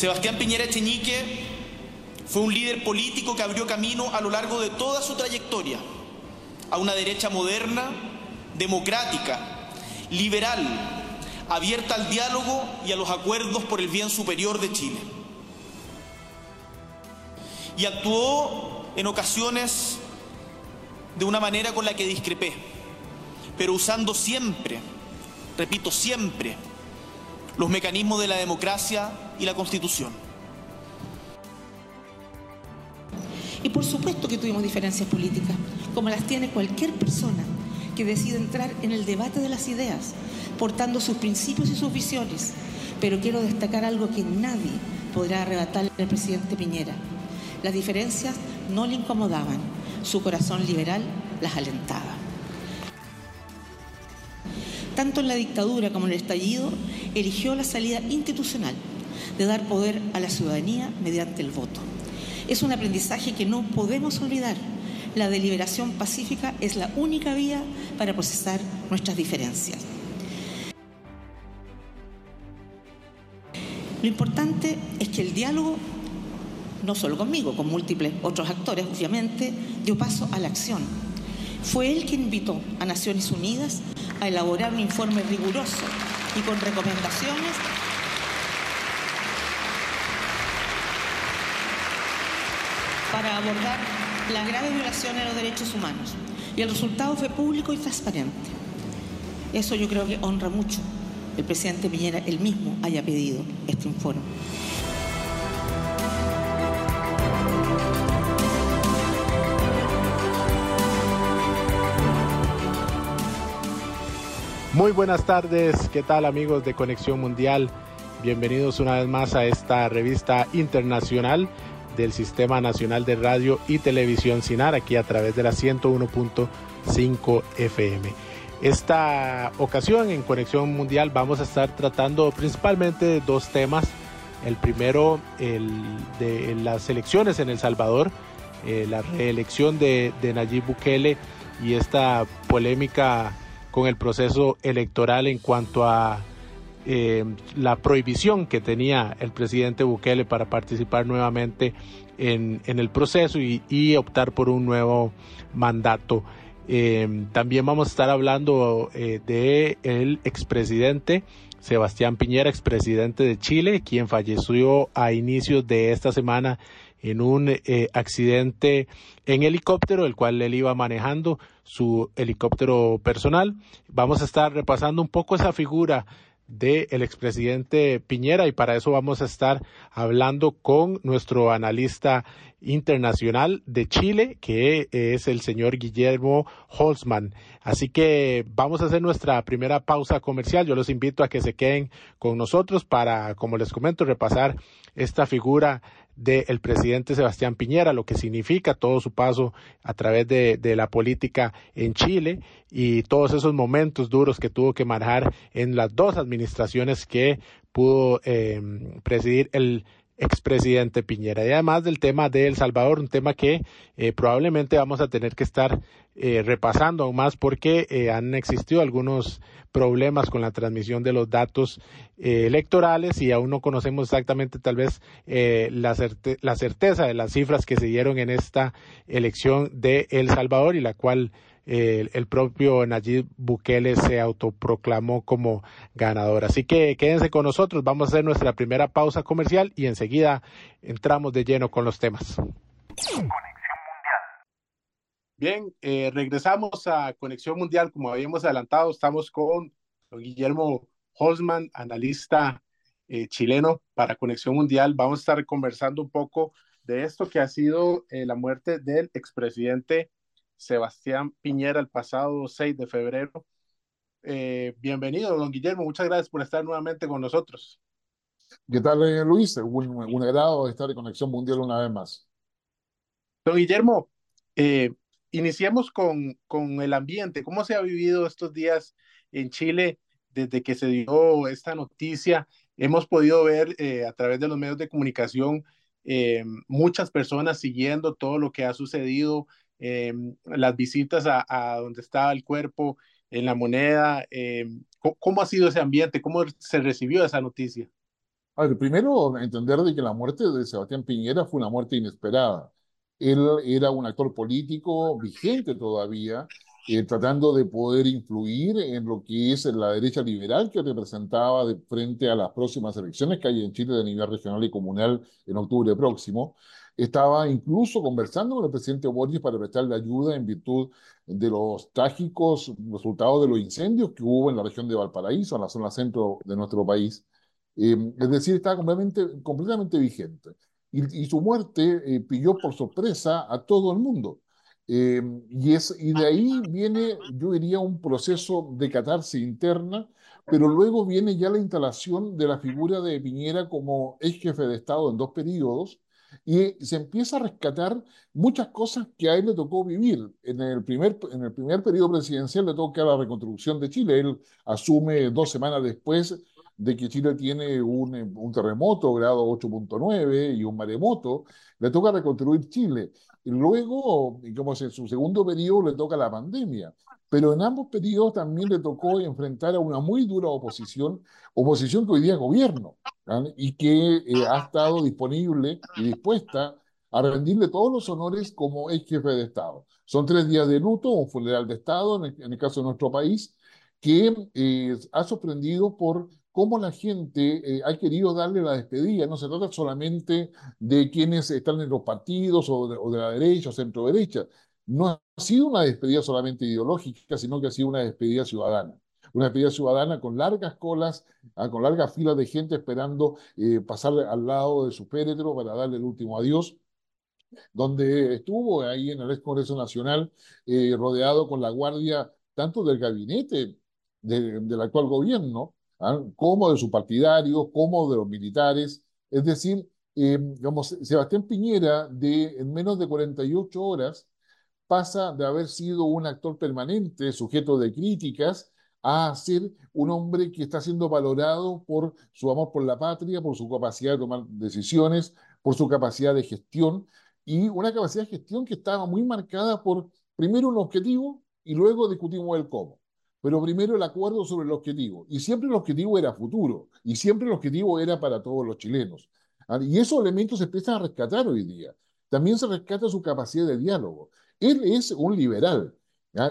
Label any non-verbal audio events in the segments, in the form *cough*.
Sebastián Piñera Echeñique fue un líder político que abrió camino a lo largo de toda su trayectoria a una derecha moderna, democrática, liberal, abierta al diálogo y a los acuerdos por el bien superior de Chile. Y actuó en ocasiones de una manera con la que discrepé, pero usando siempre, repito, siempre, los mecanismos de la democracia y la Constitución. Y por supuesto que tuvimos diferencias políticas, como las tiene cualquier persona que decide entrar en el debate de las ideas, portando sus principios y sus visiones. Pero quiero destacar algo que nadie podrá arrebatarle al presidente Piñera. Las diferencias no le incomodaban, su corazón liberal las alentaba. Tanto en la dictadura como en el estallido, eligió la salida institucional de dar poder a la ciudadanía mediante el voto. Es un aprendizaje que no podemos olvidar. La deliberación pacífica es la única vía para procesar nuestras diferencias. Lo importante es que el diálogo, no solo conmigo, con múltiples otros actores, obviamente, dio paso a la acción. Fue él quien invitó a Naciones Unidas a elaborar un informe riguroso y con recomendaciones para abordar la grave violación de los derechos humanos. Y el resultado fue público y transparente. Eso yo creo que honra mucho el presidente Piñera él mismo haya pedido este informe. Muy buenas tardes, ¿qué tal amigos de Conexión Mundial? Bienvenidos una vez más a esta revista internacional del Sistema Nacional de Radio y Televisión SINAR, aquí a través de la 101.5 FM. Esta ocasión en Conexión Mundial vamos a estar tratando principalmente dos temas. El primero, el de las elecciones en El Salvador, eh, la reelección de, de Nayib Bukele y esta polémica con el proceso electoral en cuanto a eh, la prohibición que tenía el presidente Bukele para participar nuevamente en, el proceso y, optar por un nuevo mandato. Eh, también vamos a estar hablando eh, de el expresidente Sebastián Piñera, expresidente de Chile, quien falleció a inicios de esta semana en un accidente en helicóptero, el cual él iba manejando su helicóptero personal. Vamos a estar repasando un poco esa figura del expresidente Piñera y para eso vamos a estar hablando con nuestro analista internacional de Chile, que es el señor Guillermo Holzman. Así que vamos a hacer nuestra primera pausa comercial. Yo los invito a que se queden con nosotros para, como les comento, repasar esta figura del presidente Sebastián Piñera, lo que significa todo su paso a través de, la política en Chile y todos esos momentos duros que tuvo que manejar en las dos administraciones que pudo eh, presidir el expresidente Piñera. Y además del tema de El Salvador, un tema que eh, probablemente vamos a tener que estar eh, repasando aún más porque eh, han existido algunos problemas con la transmisión de los datos electorales y aún no conocemos exactamente tal vez la, la certeza de las cifras que se dieron en esta elección de El Salvador y la cual el, propio Nayib Bukele se autoproclamó como ganador. Así que quédense con nosotros, vamos a hacer nuestra primera pausa comercial y enseguida entramos de lleno con los temas. Bien, eh, regresamos a Conexión Mundial, como habíamos adelantado, estamos con Guillermo Holzman, analista eh, chileno para Conexión Mundial. Vamos a estar conversando un poco de esto que ha sido eh, la muerte del expresidente Sebastián Piñera el pasado 6 de febrero. Eh, bienvenido, don Guillermo. Muchas gracias por estar nuevamente con nosotros. ¿Qué tal, eh, Luis? Un, un agrado estar en Conexión Mundial una vez más. Don Guillermo, eh, iniciemos con, con el ambiente. ¿Cómo se ha vivido estos días en Chile desde que se dio esta noticia? Hemos podido ver a través de los medios de comunicación muchas personas siguiendo todo lo que ha sucedido, Em, las visitas a, donde estaba el cuerpo, en la moneda. Em, ¿cómo, ha sido ese ambiente? ¿Cómo se recibió esa noticia? A ver, primero entender de que la muerte de Sebastián Piñera fue una muerte inesperada. Él era un actor político vigente todavía, eh, tratando de poder influir en lo que es la derecha liberal que representaba de frente a las próximas elecciones que hay en Chile de nivel regional y comunal en octubre próximo. Estaba incluso conversando con el presidente Borges para prestarle ayuda en virtud de los trágicos resultados de los incendios que hubo en la región de Valparaíso, en la zona centro de nuestro país. Eh, es decir, estaba completamente, completamente vigente. Y, y su muerte eh, pilló por sorpresa a todo el mundo. Eh, y, es, y de ahí viene, yo diría, un proceso de catarsis interna, pero luego viene ya la instalación de la figura de Piñera como ex jefe de Estado en dos periodos, y se empieza a rescatar muchas cosas que a él le tocó vivir. En el primer, en el primer periodo presidencial le toca la reconstrucción de Chile. Él asume dos semanas después de que Chile tiene un, un terremoto grado 8.9 y un maremoto, le toca reconstruir Chile. Y luego, como en su segundo periodo, le toca la pandemia. Pero en ambos periodos también le tocó enfrentar a una muy dura oposición, oposición que hoy día es gobierno, y que eh, ha estado disponible y dispuesta a rendirle todos los honores como ex jefe de Estado. Son tres días de luto, un funeral de Estado, en el, en el caso de nuestro país, que eh, ha sorprendido por cómo la gente eh, ha querido darle la despedida. No se trata solamente de quienes están en los partidos o de, o de la derecha o centro derecha. No ha sido una despedida solamente ideológica, sino que ha sido una despedida ciudadana. Una despedida ciudadana con largas colas, ah, con largas filas de gente esperando eh, pasar al lado de su féretro para darle el último adiós donde estuvo ahí en el ex Congreso Nacional, eh, rodeado con la guardia tanto del gabinete de, del actual gobierno, ¿ah? como de sus partidarios, como de los militares. Es decir, eh, Sebastián Piñera, de, en menos de 48 horas, pasa de haber sido un actor permanente, sujeto de críticas, a ser un hombre que está siendo valorado por su amor por la patria, por su capacidad de tomar decisiones, por su capacidad de gestión, y una capacidad de gestión que estaba muy marcada por, primero, un objetivo y luego discutimos el cómo pero primero el acuerdo sobre el objetivo. Y siempre el objetivo era futuro, y siempre el objetivo era para todos los chilenos. Ah, y esos elementos se empiezan a rescatar hoy día. También se rescata su capacidad de diálogo. Él es un liberal,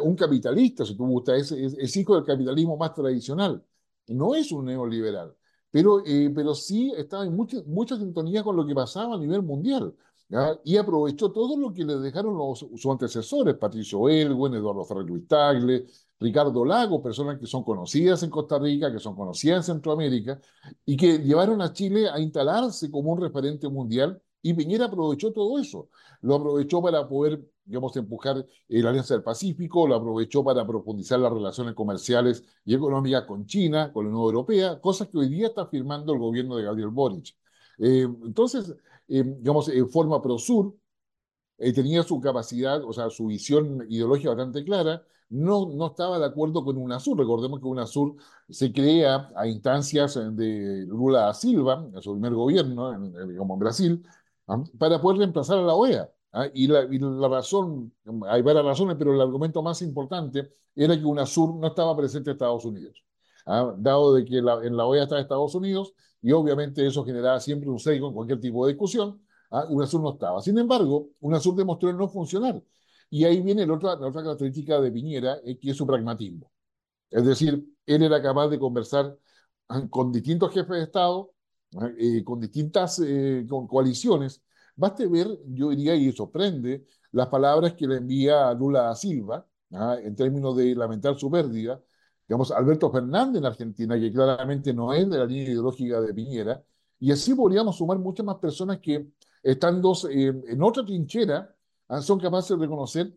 un capitalista, si tú gustas, es, es, hijo del capitalismo más tradicional. No es un neoliberal, pero, eh, pero sí estaba en mucha, mucha sintonía con lo que pasaba a nivel mundial. ¿ya? y aprovechó todo lo que le dejaron los, sus antecesores, Patricio Elwin, Eduardo Ferrer Luis Tagle, Ricardo Lago, personas que son conocidas en Costa Rica, que son conocidas en Centroamérica, y que llevaron a Chile a instalarse como un referente mundial, y Piñera aprovechó todo eso. Lo aprovechó para poder, digamos, empujar la Alianza del Pacífico, lo aprovechó para profundizar las relaciones comerciales y económicas con China, con la Unión Europea, cosas que hoy día está firmando el gobierno de Gabriel Boric. Eh, entonces, eh, digamos, en forma pro-sur, eh, tenía su capacidad, o sea, su visión ideológica bastante clara, no, no estaba de acuerdo con UNASUR. Recordemos que UNASUR se crea a instancias de Lula da Silva, en su primer gobierno, en, como en Brasil, ¿ah? para poder reemplazar a la OEA. ¿Ah? Y, la, y, la, razón, hay varias razones, pero el argumento más importante era que UNASUR no estaba presente en Estados Unidos. ¿ah? Dado de que la, en la OEA está Estados Unidos, y obviamente eso generaba siempre un sesgo en cualquier tipo de discusión, UNASUR no estaba. Sin embargo, UNASUR demostró no funcionar y ahí viene la otra, la otra característica de Piñera, eh, que es su pragmatismo. Es decir, él era capaz de conversar ah, con distintos jefes de Estado, ah, eh, con distintas eh, con coaliciones. Baste ver, yo diría, y sorprende, las palabras que le envía a Lula da Silva, ¿ah? en términos de lamentar su pérdida. Digamos, Alberto Fernández en Argentina, que claramente no es de la línea ideológica de Piñera. Y así podríamos sumar muchas más personas que, estando en otra trinchera, Ah, son capaces de reconocer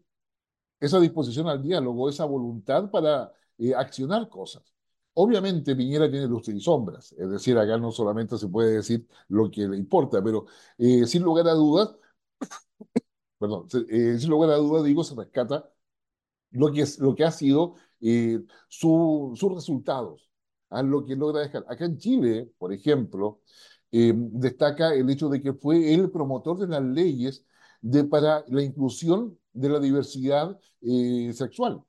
esa disposición al diálogo, esa voluntad para eh, accionar cosas. Obviamente Piñera tiene luces y sombras, es decir, acá no solamente se puede decir lo que le importa, pero eh, sin lugar a dudas, *coughs* perdón, eh, sin lugar a dudas, digo, se rescata lo que, es, lo que ha sido eh, su, sus resultados, a lo que logra dejar. Acá en Chile, por ejemplo, destaca el hecho de que fue el promotor de las leyes de, para la inclusión de la diversidad sexual.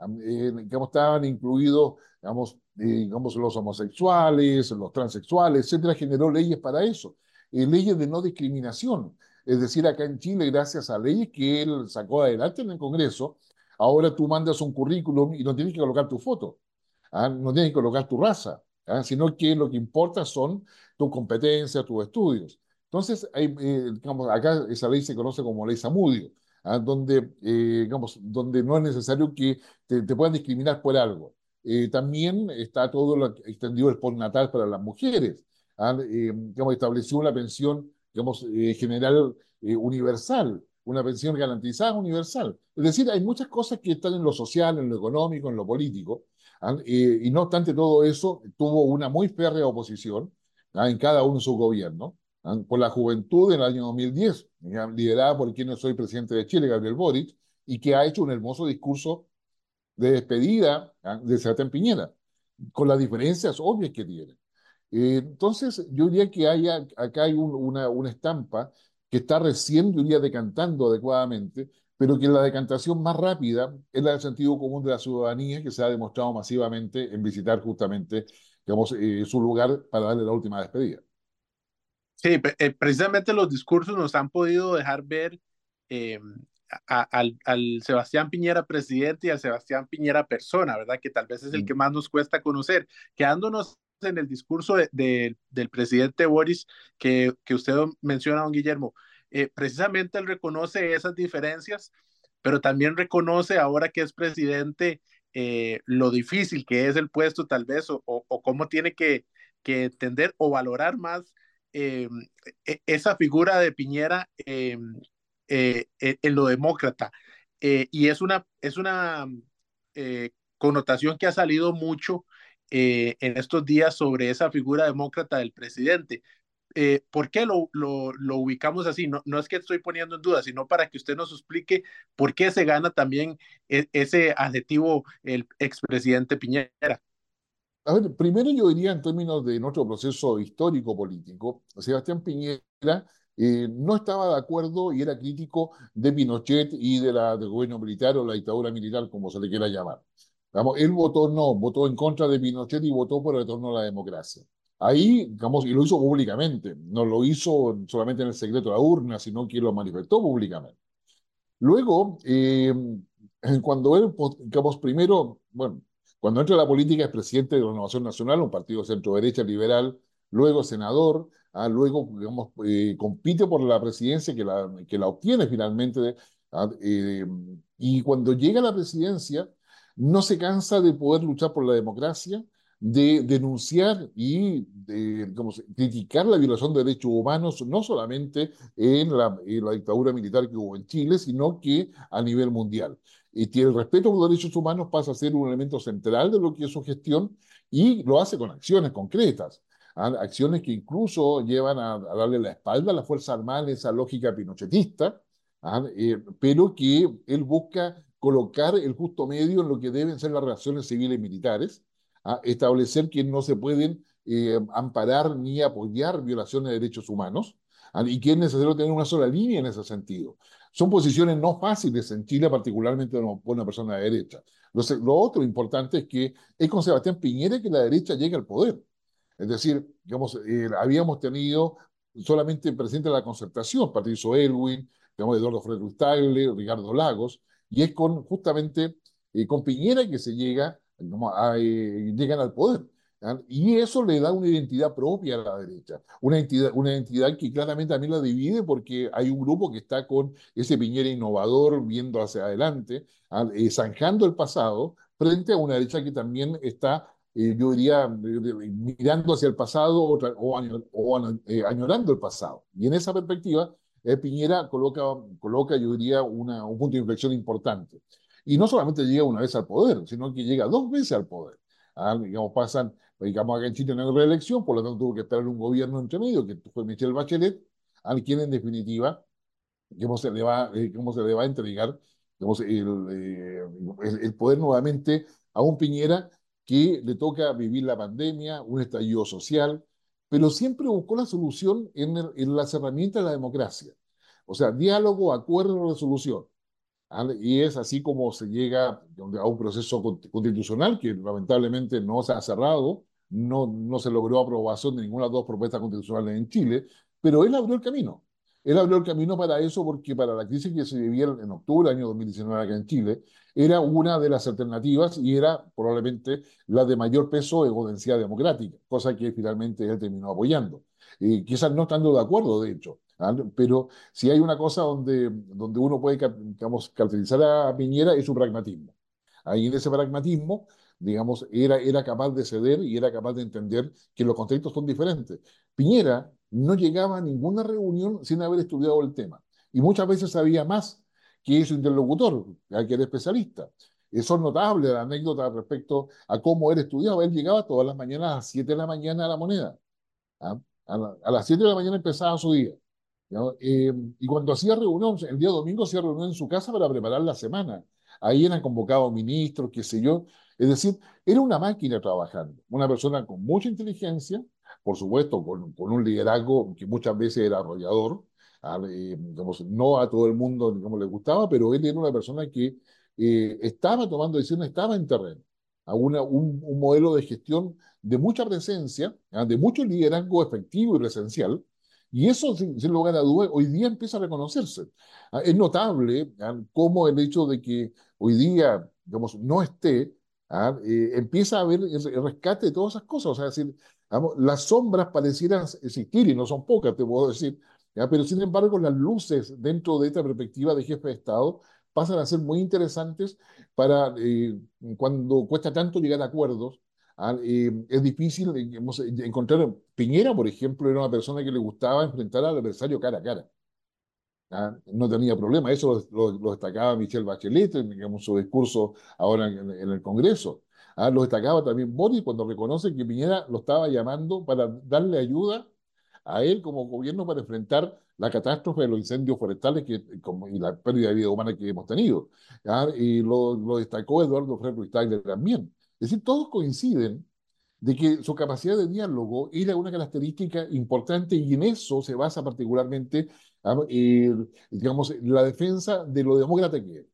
Eh, digamos, estaban incluidos digamos, digamos, los homosexuales, los transexuales, etcétera, generó leyes para eso, leyes de no discriminación. Es decir, acá en Chile, gracias a leyes que él sacó adelante en el Congreso, ahora tú mandas un currículum y no tienes que colocar tu foto, ¿ah? no tienes que colocar tu raza, ¿ah? sino que lo que importa son tus competencias, tus estudios. Entonces, hay, eh, digamos, acá esa ley se conoce como ley Samudio, ¿ah? donde, eh, digamos, donde no es necesario que te, puedan discriminar por algo. Eh, también está todo lo extendido el postnatal para las mujeres. digamos, estableció una pensión digamos, general universal, una pensión garantizada universal. Es decir, hay muchas cosas que están en lo social, en lo económico, en lo político, y no obstante todo eso, tuvo una muy férrea oposición en cada uno de sus gobiernos. Por la juventud en el año 2010, liderada por quien soy presidente de Chile, Gabriel Boric, y que ha hecho un hermoso discurso de despedida de Sebastián Piñera, con las diferencias obvias que tiene. Eh, entonces, yo diría que hay, acá hay una, una estampa que está recién, yo diría, decantando adecuadamente, pero que la decantación más rápida es la del sentido común de la ciudadanía, que se ha demostrado masivamente en visitar justamente digamos, eh, su lugar para darle la última despedida. Sí, eh, precisamente los discursos nos han podido dejar ver eh, al, al, Sebastián Piñera presidente y al Sebastián Piñera persona, ¿verdad? Que tal vez es el que más nos cuesta conocer. Quedándonos en el discurso de, del presidente Boris que, que usted menciona, don Guillermo, precisamente él reconoce esas diferencias, pero también reconoce ahora que es presidente eh, lo difícil que es el puesto tal vez o, o, cómo tiene que, que, entender o valorar más eh, e, esa figura de Piñera eh, en lo demócrata. y es una, es una connotación que ha salido mucho en estos días sobre esa figura demócrata del presidente. Eh, ¿por qué lo, lo, ubicamos así? No, no es que estoy poniendo en duda, sino para que usted nos explique por qué se gana también e, ese adjetivo el expresidente Piñera. A ver, primero yo diría en términos de nuestro proceso histórico político, Sebastián Piñera eh, no estaba de acuerdo y era crítico de Pinochet y de la, del gobierno militar o la dictadura militar, como se le quiera llamar. Vamos, él votó no, votó en contra de Pinochet y votó por el retorno a la democracia. Ahí, digamos, y lo hizo públicamente, no lo hizo solamente en el secreto de la urna, sino que lo manifestó públicamente. Luego, eh, cuando él, digamos, primero, bueno, cuando entra a la política es presidente de la Renovación Nacional, un partido centro-derecha liberal, luego senador, ah, luego, eh, compite por la presidencia que la, la obtiene finalmente, ah, eh, y cuando llega a la presidencia, no se cansa de poder luchar por la democracia, de denunciar y de, criticar la violación de derechos humanos, no solamente en la, dictadura militar que hubo en Chile, sino que a nivel mundial. Y el respeto a los derechos humanos pasa a ser un elemento central de lo que es su gestión y lo hace con acciones concretas. ¿ah? Acciones que incluso llevan a, darle la espalda a la Fuerza Armada en esa lógica pinochetista, ¿ah? eh, pero que él busca colocar el justo medio en lo que deben ser las relaciones civiles y militares, establecer que no se pueden eh, amparar ni apoyar violaciones de derechos humanos y que es necesario tener una sola línea en ese sentido. Son posiciones no fáciles en Chile, particularmente por una persona de derecha. Lo, otro importante es que es con Sebastián Piñera que la derecha llega al poder. Es decir, digamos, eh, habíamos tenido solamente presente la concertación, Patricio Elwin, digamos, Eduardo Frederick Tagle, Ricardo Lagos, y es con justamente eh, con Piñera que se llega eh, llegan al poder. Y eso le da una identidad propia a la derecha, una identidad, una identidad que claramente también la divide porque hay un grupo que está con ese Piñera innovador viendo hacia adelante, eh, zanjando el pasado, frente a una derecha que también está, eh, yo diría, mirando hacia el pasado o, añorando el pasado. Y en esa perspectiva, Piñera coloca, coloca, yo diría, una, un punto de inflexión importante. Y no solamente llega una vez al poder, sino que llega dos veces al poder. Ah, digamos, pasan, digamos, acá en Chile no hay reelección, por lo tanto tuvo que esperar un gobierno entre medio, que fue Michelle Bachelet, al quien en definitiva, cómo se le va, eh, cómo se le va a entregar digamos, eh, el, el, poder nuevamente a un Piñera que le toca vivir la pandemia, un estallido social, pero siempre buscó la solución en, en las herramientas de la democracia. O sea, diálogo, acuerdo, resolución. Y es así como se llega a un proceso constitucional que lamentablemente no se ha cerrado, no, no se logró aprobación de ninguna de las dos propuestas constitucionales en Chile, pero él abrió el camino. Él abrió el camino para eso porque para la crisis que se vivía en octubre del año 2019 acá en Chile, era una de las alternativas y era probablemente la de mayor peso e densidad democrática, cosa que finalmente él terminó apoyando. Y quizás no estando de acuerdo, de hecho, ¿ah? pero si hay una cosa donde, donde uno puede digamos, caracterizar a Piñera es su pragmatismo. Ahí en ese pragmatismo digamos, era, era capaz de ceder y era capaz de entender que los contextos son diferentes. Piñera no llegaba a ninguna reunión sin haber estudiado el tema y muchas veces sabía más que su interlocutor, que era especialista. Eso es notable, la anécdota respecto a cómo él estudiaba. Él llegaba todas las mañanas a las 7 de la mañana a la moneda. ¿ah? A, las 7 de la mañana empezaba su día. Eh, y cuando hacía reunión, el día domingo hacía reunión en su casa para preparar la semana. Ahí eran convocados ministros, qué sé yo. Es decir, era una máquina trabajando, una persona con mucha inteligencia, por supuesto, con, un liderazgo que muchas veces era arrollador, eh, no a todo el mundo como le gustaba, pero él era una persona que eh, estaba tomando decisiones, estaba en terreno, a una, un, modelo de gestión de mucha presencia, ¿ah? de mucho liderazgo efectivo y presencial, y eso, sin, lugar a dudas, hoy día empieza a reconocerse. ¿ah? Es notable ¿ah? cómo el hecho de que hoy día digamos, no esté ¿ah? Eh, empieza a haber el rescate de todas esas cosas. O sea, decir, las sombras parecieran existir y no son pocas, te puedo decir, pero sin embargo las luces dentro de esta perspectiva de jefe de Estado pasan a ser muy interesantes para eh, cuando cuesta tanto llegar a acuerdos. Eh, es difícil encontrar. Piñera, por ejemplo, era una persona que le gustaba enfrentar al adversario cara a cara. ¿ah? no tenía problema. Eso lo, destacaba Michelle Bachelet en su discurso ahora en, el Congreso. ¿ah? Lo destacaba también Boris cuando reconoce que Piñera lo estaba llamando para darle ayuda a él como gobierno para enfrentar la catástrofe de los incendios forestales que, y la pérdida de vida humana que hemos tenido. ¿ah? Y lo, destacó Eduardo Frei Ruiz también. Es decir, todos coinciden de que su capacidad de diálogo era una característica importante y en eso se basa particularmente y, digamos, la defensa de lo demócrata que es.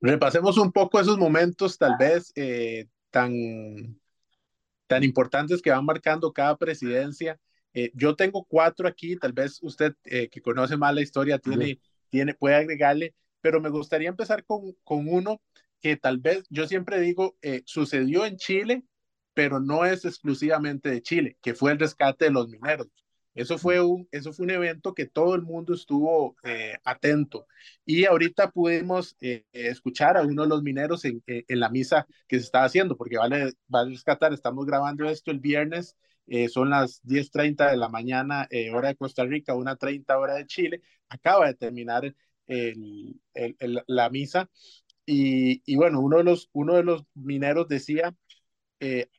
Repasemos un poco esos momentos tal vez eh, tan, tan importantes que van marcando cada presidencia. Eh, yo tengo cuatro aquí, tal vez usted eh, que conoce más la historia tiene, tiene, puede agregarle, pero me gustaría empezar con, con uno que tal vez yo siempre digo sucedió en Chile, pero no es exclusivamente de Chile, que fue el rescate de los mineros. Eso fue un, eso fue un evento que todo el mundo estuvo eh, atento. Y ahorita pudimos eh, escuchar a uno de los mineros en, eh, en, la misa que se estaba haciendo, porque vale, vale rescatar, estamos grabando esto el viernes, son las 10.30 de la mañana, hora de Costa Rica, 1.30 hora de Chile. Acaba de terminar el, el, la misa. Y, bueno, uno de, los, uno de los mineros decía,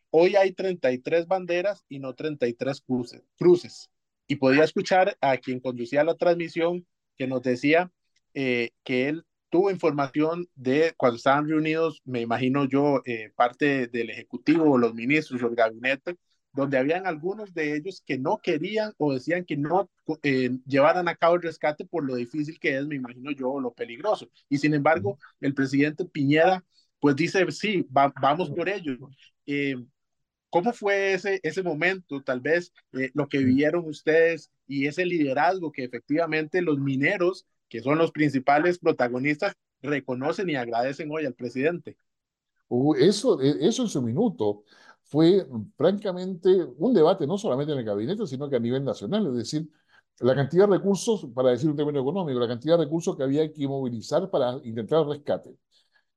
hoy hay 33 banderas y no 33 cruces. cruces y podía escuchar a quien conducía la transmisión que nos decía eh, que él tuvo información de cuando estaban reunidos, me imagino yo, eh, parte del Ejecutivo, los ministros, el gabinete, donde habían algunos de ellos que no querían o decían que no eh, llevaran a cabo el rescate por lo difícil que es, me imagino yo, lo peligroso. Y sin embargo, el presidente Piñera, pues dice, sí, vamos por ello. ¿Cómo fue ese, ese momento, tal vez, eh, lo que vivieron ustedes y ese liderazgo que efectivamente los mineros, que son los principales protagonistas, reconocen y agradecen hoy al presidente? eso, e, eso en su minuto fue francamente un debate no solamente en el gabinete, sino que a nivel nacional, es decir, la cantidad de recursos, para decir un término económico, la cantidad de recursos que había que movilizar para intentar el rescate.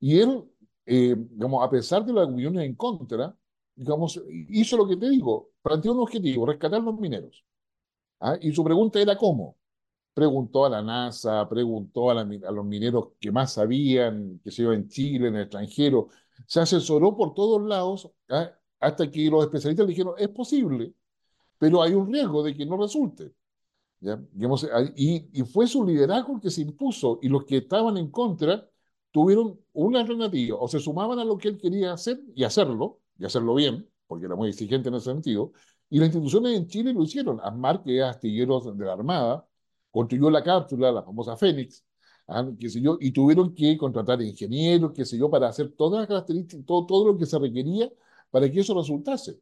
Y él, eh, digamos, a pesar de las opiniones en contra, digamos, hizo lo que te digo, planteó un objetivo, rescatar los mineros. ¿Ah? Y su pregunta era cómo. Preguntó a la NASA, preguntó a, los mineros que más sabían, que se iba en Chile, en el extranjero, se asesoró por todos lados ¿ah? Hasta que los especialistas le dijeron, es posible, pero hay un riesgo de que no resulte. ¿Ya? Y, y, fue su liderazgo el que se impuso y los que estaban en contra tuvieron una alternativa, o se sumaban a lo que él quería hacer y hacerlo, y hacerlo bien, porque era muy exigente en ese sentido, y las instituciones en Chile lo hicieron. ASMAR, que es astilleros de la Armada, construyó la cápsula, la famosa Fénix, ¿ah? qué sé yo, y tuvieron que contratar ingenieros, qué sé yo, para hacer todas las características, todo, todo lo que se requería para que eso resultase.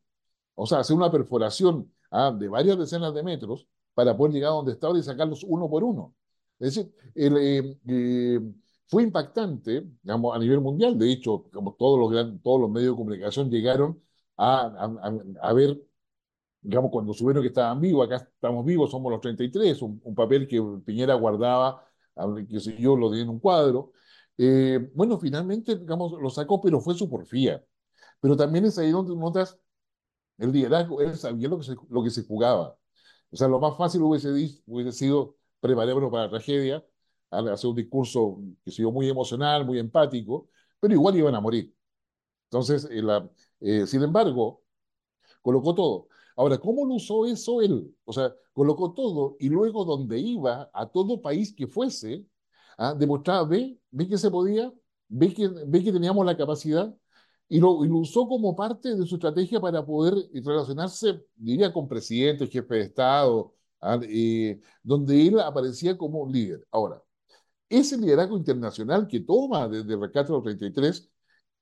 O sea, hacer una perforación ¿ah? de varias decenas de metros para poder llegar a donde estaba y sacarlos uno por uno. Es decir, eh, eh, fue impactante digamos, a nivel mundial. De hecho, como todos, los todos los medios de comunicación llegaron a, ver digamos, cuando supieron que estaban vivos, acá estamos vivos, somos los 33, un, un papel que Piñera guardaba, que sé yo, lo di en un cuadro. Eh, bueno, finalmente, digamos, lo sacó, pero fue su porfía. Pero también es ahí donde notas el liderazgo, él sabía lo que se, lo que se jugaba. O sea, lo más fácil hubiese, hubiese sido prepararlo para la tragedia, hacer un discurso que se muy emocional, muy empático, pero igual iban a morir. Entonces, eh, la, eh, sin embargo, colocó todo. Ahora, ¿cómo lo usó eso él? O sea, colocó todo y luego donde iba, a todo país que fuese, ¿ah? demostraba, ve, ve que se podía, ve que, ve que teníamos la capacidad y lo, y lo, usó como parte de su estrategia para poder relacionarse, diría, con presidentes, jefes de Estado, eh, donde él aparecía como líder. Ahora, ese liderazgo internacional que toma desde el rescate de los 33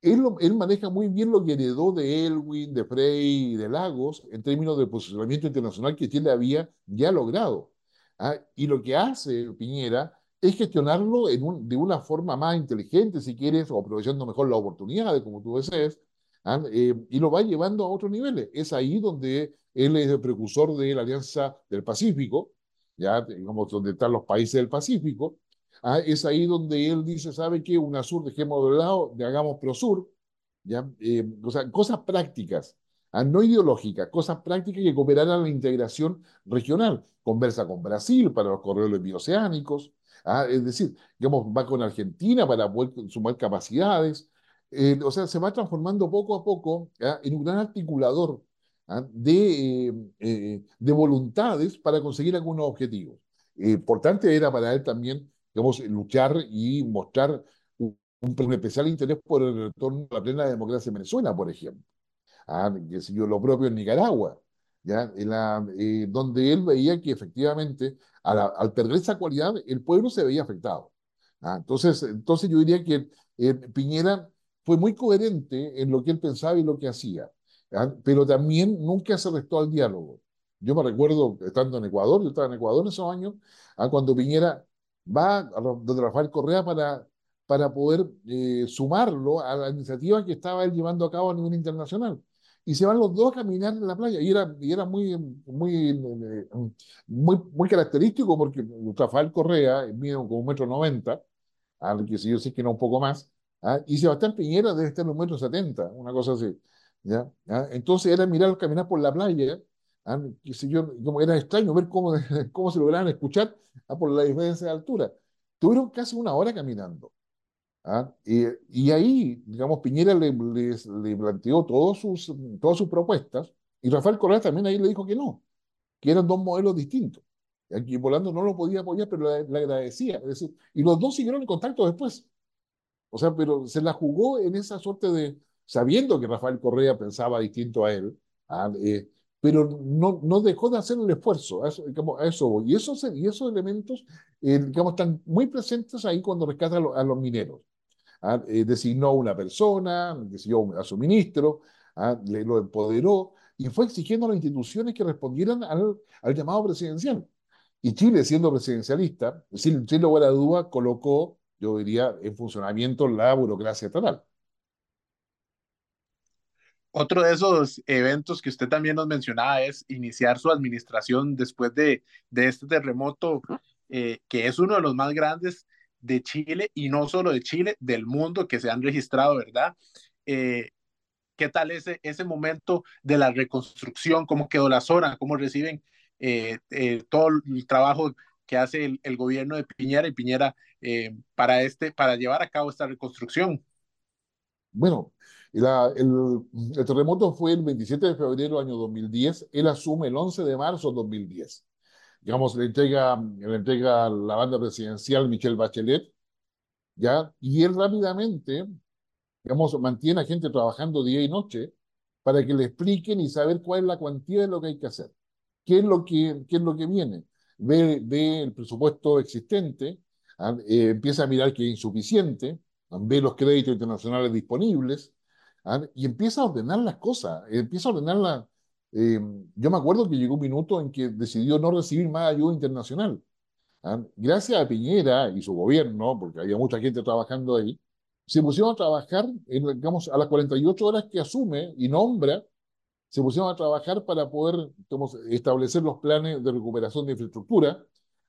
él, maneja muy bien lo que heredó de Elwin, de Frey y de Lagos en términos de posicionamiento internacional que Chile había ya logrado. ¿ah? Y lo que hace Piñera es gestionarlo en de una forma más inteligente, si quieres, o aprovechando mejor las oportunidades, como tú desees, ¿ah? eh, y lo va llevando a otros niveles. Es ahí donde él es el precursor de la Alianza del Pacífico, ya digamos, donde están los países del Pacífico, Ah, es ahí donde él dice, ¿sabe qué? UNASUR dejemos de lado, de hagamos PROSUR, ¿ya? Eh, o sea, cosas prácticas, ah, no ideológicas, cosas prácticas que cooperaran a la integración regional. Conversa con Brasil para los corredores bioceánicos, ah, es decir, digamos, va con Argentina para poder sumar capacidades. Eh, o sea, se va transformando poco a poco en un gran articulador de, eh, de voluntades para conseguir algunos objetivos. Importante era para él también digamos, luchar y mostrar un, especial interés por el retorno a la plena democracia en Venezuela, por ejemplo. Ah, que yo, lo propio en Nicaragua, donde él veía que efectivamente al perder esa cualidad el pueblo se veía afectado. Entonces, entonces yo diría que eh, Piñera fue muy coherente en lo que él pensaba y lo que hacía, pero también nunca se restó al diálogo. Yo me recuerdo estando en Ecuador, yo estaba en Ecuador en esos años, cuando Piñera va a donde Rafael Correa para, para poder eh, sumarlo a la iniciativa que estaba él llevando a cabo a nivel internacional. Y se van los dos a caminar en la playa. Y era, y era muy, muy, eh, muy, muy característico porque Rafael Correa mide como un metro noventa, al que si yo sé que no un poco más, ¿ah? y Sebastián Piñera debe estar en un metro setenta, una cosa así. ¿ya? ¿Ah? Entonces era mirar caminar por la playa ¿ah? yo, como era extraño ver cómo, *laughs* cómo se lograban escuchar ¿ah? por la diferencia de altura. Tuvieron casi una hora caminando. ¿Ah? Y, y, ahí, digamos, Piñera le, le, planteó todos sus, todas sus propuestas y Rafael Correa también ahí le dijo que no, que eran dos modelos distintos. Aquí Volando no lo podía apoyar, pero le, le agradecía. Es decir, y los dos siguieron en contacto después. O sea, pero se la jugó en esa suerte de, sabiendo que Rafael Correa pensaba distinto a él, eh, pero no, no dejó de hacer el esfuerzo, a eso, digamos, a eso Y esos, y esos elementos, eh, digamos, están muy presentes ahí cuando rescata a, los mineros. ¿Ah? Eh, designó a una persona, designó a su ministro, ¿ah? le, lo empoderó y fue exigiendo a las instituciones que respondieran al, al llamado presidencial. Y Chile, siendo presidencialista, sin, sin lugar a duda, colocó, yo diría, en funcionamiento la burocracia estatal. Otro de esos eventos que usted también nos mencionaba es iniciar su administración después de, de este terremoto, eh, que es uno de los más grandes de Chile y no solo de Chile, del mundo que se han registrado, ¿verdad? Eh, ¿Qué tal ese, ese momento de la reconstrucción? ¿Cómo quedó la zona? ¿Cómo reciben eh, todo el trabajo que hace el, el, gobierno de Piñera y Piñera para, este, para llevar a cabo esta reconstrucción? Bueno, la, el, el, terremoto fue el 27 de febrero del año 2010. Él asume el 11 de marzo de 2010. Digamos, le entrega, le entrega la banda presidencial Michelle Bachelet, ¿ya? Y él rápidamente, digamos, mantiene a gente trabajando día y noche para que le expliquen y saber cuál es la cuantía de lo que hay que hacer. ¿Qué es lo que, qué es lo que viene? Ve, ve el presupuesto existente, ¿ah? Eh, empieza a mirar que es insuficiente, ¿ah? ve los créditos internacionales disponibles ¿ah? y empieza a ordenar las cosas, empieza a ordenarlas. Eh, yo me acuerdo que llegó un minuto en que decidió no recibir más ayuda internacional. Gracias a Piñera y su gobierno, porque había mucha gente trabajando ahí, se pusieron a trabajar, en, digamos, a las 48 horas que asume y nombra, se pusieron a trabajar para poder digamos, establecer los planes de recuperación de infraestructura.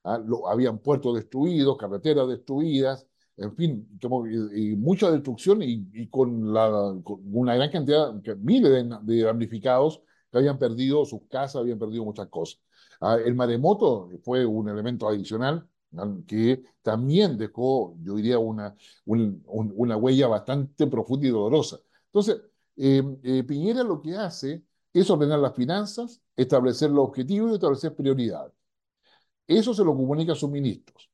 ¿ah? Lo, habían puertos destruidos, carreteras destruidas, en fin, como, y, mucha destrucción y, con, la, una gran cantidad, miles de, de damnificados que habían perdido sus casas, habían perdido muchas cosas. ¿ah? El maremoto fue un elemento adicional que también dejó, yo diría, una, una huella bastante profunda y dolorosa. Entonces, eh, eh, Piñera lo que hace es ordenar las finanzas, establecer los objetivos y establecer prioridades. Eso se lo comunica a sus ministros.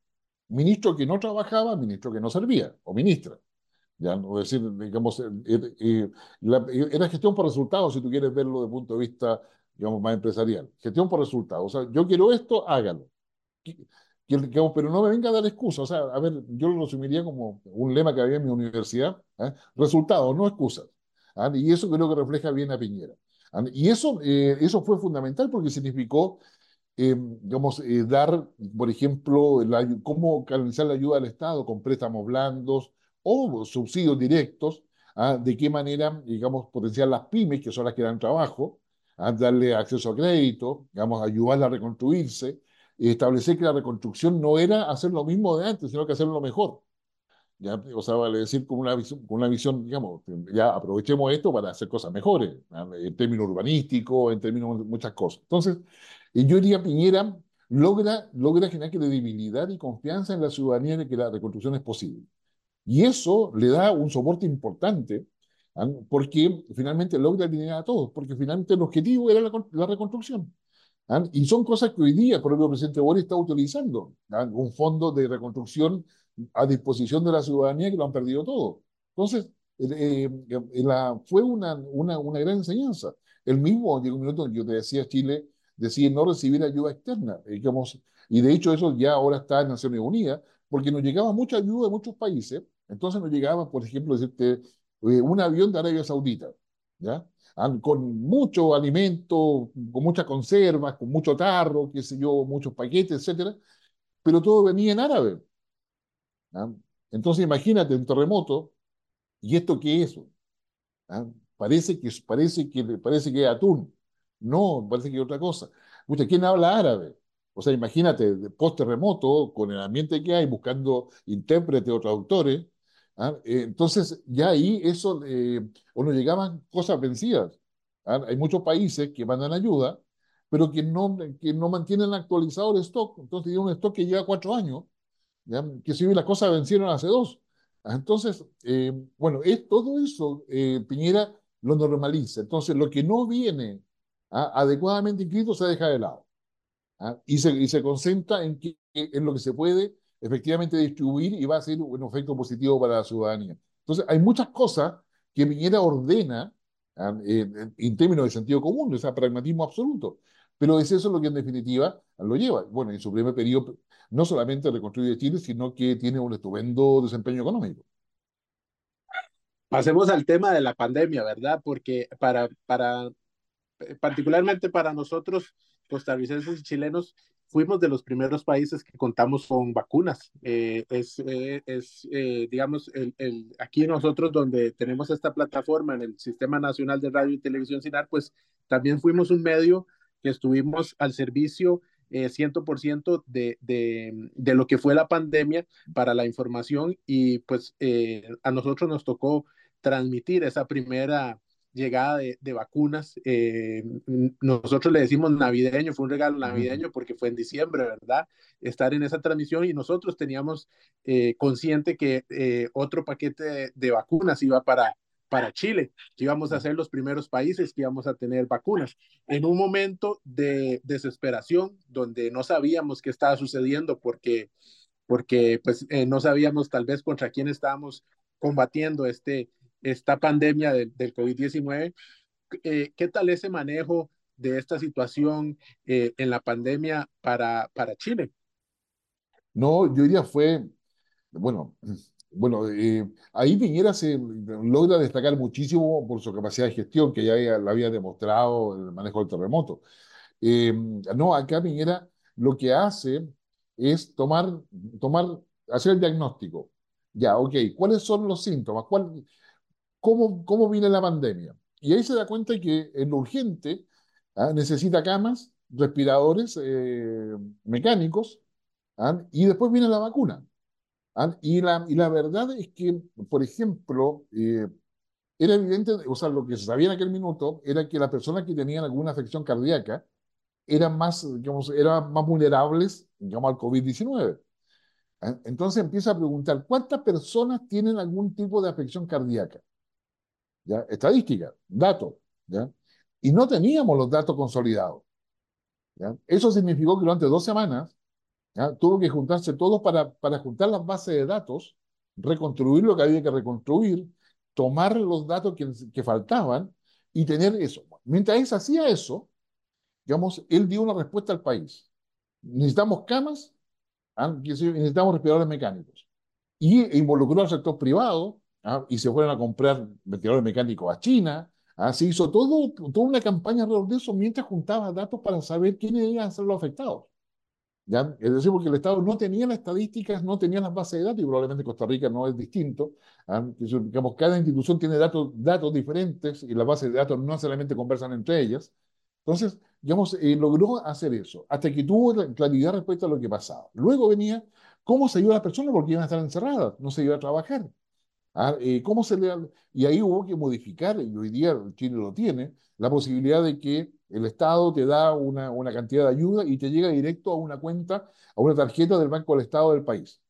Ministro que no trabajaba, ministro que no servía, o ministra. Ya, no decir, digamos, eh, era gestión por resultados, si tú quieres verlo desde el punto de vista, digamos, más empresarial. Gestión por resultados. O sea, yo quiero esto, hágalo pero no me venga a dar excusas. O sea, a ver, yo lo resumiría como un lema que había en mi universidad: ¿eh? resultados, no excusas. ¿ah? Y eso creo que refleja bien a Piñera. ¿ah? Y eso, eh, eso fue fundamental porque significó, eh, digamos, dar, por ejemplo, cómo canalizar la ayuda al Estado con préstamos blandos o subsidios directos, ¿ah? de qué manera, digamos, potenciar las pymes, que son las que dan trabajo, darle acceso a crédito, digamos, ayudarla a reconstruirse establecer que la reconstrucción no era hacer lo mismo de antes, sino que hacerlo mejor. ¿ya? O sea, vale decir, con una, visión, con una visión, digamos, ya aprovechemos esto para hacer cosas mejores, en términos urbanísticos, en términos de muchas cosas. Entonces, yo diría, Piñera logra, logra generar credibilidad y confianza en la ciudadanía de que la reconstrucción es posible. Y eso le da un soporte importante, porque finalmente logra alinear a todos, porque finalmente el objetivo era la, la reconstrucción. ¿Ah? Y son cosas que hoy día el propio presidente Boris está utilizando. ¿ah? Un fondo de reconstrucción a disposición de la ciudadanía que lo han perdido todo. Entonces, eh, la, fue una, una, una, gran enseñanza. El mismo, llegó un minuto yo te decía, Chile decide no recibir ayuda externa. Digamos, y de hecho eso ya ahora está en Naciones Unidas, porque nos llegaba mucha ayuda de muchos países. Entonces nos llegaba, por ejemplo, decirte, un avión de Arabia Saudita. ¿ya? con mucho alimento, con muchas conservas, con mucho tarro, qué sé yo, muchos paquetes, etcétera, pero todo venía en árabe. Entonces imagínate un terremoto, ¿y esto qué es? Parece que parece que parece que es atún. No, parece que es otra cosa. ¿quién habla árabe? O sea, imagínate, post terremoto, con el ambiente que hay, buscando intérpretes o traductores, ¿ah? Eh, entonces, ya ahí eso, eh, o nos llegaban cosas vencidas. ¿ah? Hay muchos países que mandan ayuda, pero que no, que no mantienen actualizado el stock. Entonces, tiene un stock que lleva cuatro años, ¿ya? que si las cosas vencieron hace dos. ¿ah? Entonces, eh, bueno, es todo eso, Piñera lo normaliza. Entonces, lo que no viene adecuadamente inscrito se deja de lado. Y, se, y se concentra en, que, en lo que se puede efectivamente distribuir y va a ser un efecto positivo para la ciudadanía. Entonces, hay muchas cosas que Piñera ordena ah, en, términos de sentido común, o sea, pragmatismo absoluto. Pero es eso lo que en definitiva lo lleva. Bueno, en su primer periodo no solamente reconstruye Chile, sino que tiene un estupendo desempeño económico. Pasemos al tema de la pandemia, ¿verdad? Porque para, para particularmente para nosotros, costarricenses y chilenos, fuimos de los primeros países que contamos con vacunas. Eh, es, eh, es eh, digamos, el, el, aquí nosotros donde tenemos esta plataforma en el Sistema Nacional de Radio y Televisión SINAR, pues también fuimos un medio que estuvimos al servicio 100% de, de, de, lo que fue la pandemia para la información y pues a nosotros nos tocó transmitir esa primera llegada de, de vacunas. Eh, nosotros le decimos navideño, fue un regalo navideño porque fue en diciembre, ¿verdad? Estar en esa transmisión y nosotros teníamos eh, consciente que eh, otro paquete de, vacunas iba para, para Chile, que íbamos a ser los primeros países que íbamos a tener vacunas. En un momento de desesperación, donde no sabíamos qué estaba sucediendo porque, porque pues, no sabíamos tal vez contra quién estábamos combatiendo este, esta pandemia del, COVID-19. Eh, ¿Qué tal ese manejo de esta situación eh, en la pandemia para, para Chile? No, yo diría fue, bueno, *clears throat* bueno, eh, ahí Piñera se logra destacar muchísimo por su capacidad de gestión, que ya la había demostrado en el manejo del terremoto. Eh, no, acá Piñera lo que hace es tomar, tomar, hacer el diagnóstico. Ya, ok, ¿cuáles son los síntomas? ¿Cuál, cómo, ¿Cómo viene la pandemia? Y ahí se da cuenta que en lo urgente ¿ah? necesita camas, respiradores eh, mecánicos, ¿ah? y después viene la vacuna. ¿ah? Y, la, y la verdad es que, por ejemplo, eh, era evidente, o sea, lo que se sabía en aquel minuto era que las personas que tenían alguna afección cardíaca eran más, digamos, eran más vulnerables, digamos, al COVID-19. Entonces empieza a preguntar, ¿cuántas personas tienen algún tipo de afección cardíaca? ¿Ya? Estadística, datos. ¿ya? Y no teníamos los datos consolidados. ¿ya? Eso significó que durante dos semanas ¿ya? tuvo que juntarse todos para, para juntar las bases de datos, reconstruir lo que había que reconstruir, tomar los datos que, que faltaban y tener eso. Mientras él hacía eso, digamos, él dio una respuesta al país. Necesitamos camas, ¿ah? necesitamos respiradores mecánicos. Y involucró al sector privado ¿ah? y se fueron a comprar ventiladores mecánicos a China. ¿ah? Se hizo todo, toda una campaña alrededor de eso mientras juntaba datos para saber quiénes iban a ser los afectados. ¿Ya? Es decir, porque el Estado no tenía las estadísticas, no tenía las bases de datos, y probablemente Costa Rica no es distinto. Digamos, cada institución tiene datos, datos diferentes y las bases de datos no solamente conversan entre ellas. Entonces, digamos, eh, logró hacer eso, hasta que tuvo claridad respecto a lo que pasaba. Luego venía cómo se ayuda a las personas porque iban a estar encerradas, no se iba a trabajar. ¿Ah? ¿cómo se le, y ahí hubo que modificar, y hoy día Chile lo tiene, la posibilidad de que el Estado te da una, una cantidad de ayuda y te llega directo a una cuenta, a una tarjeta del Banco del Estado del país.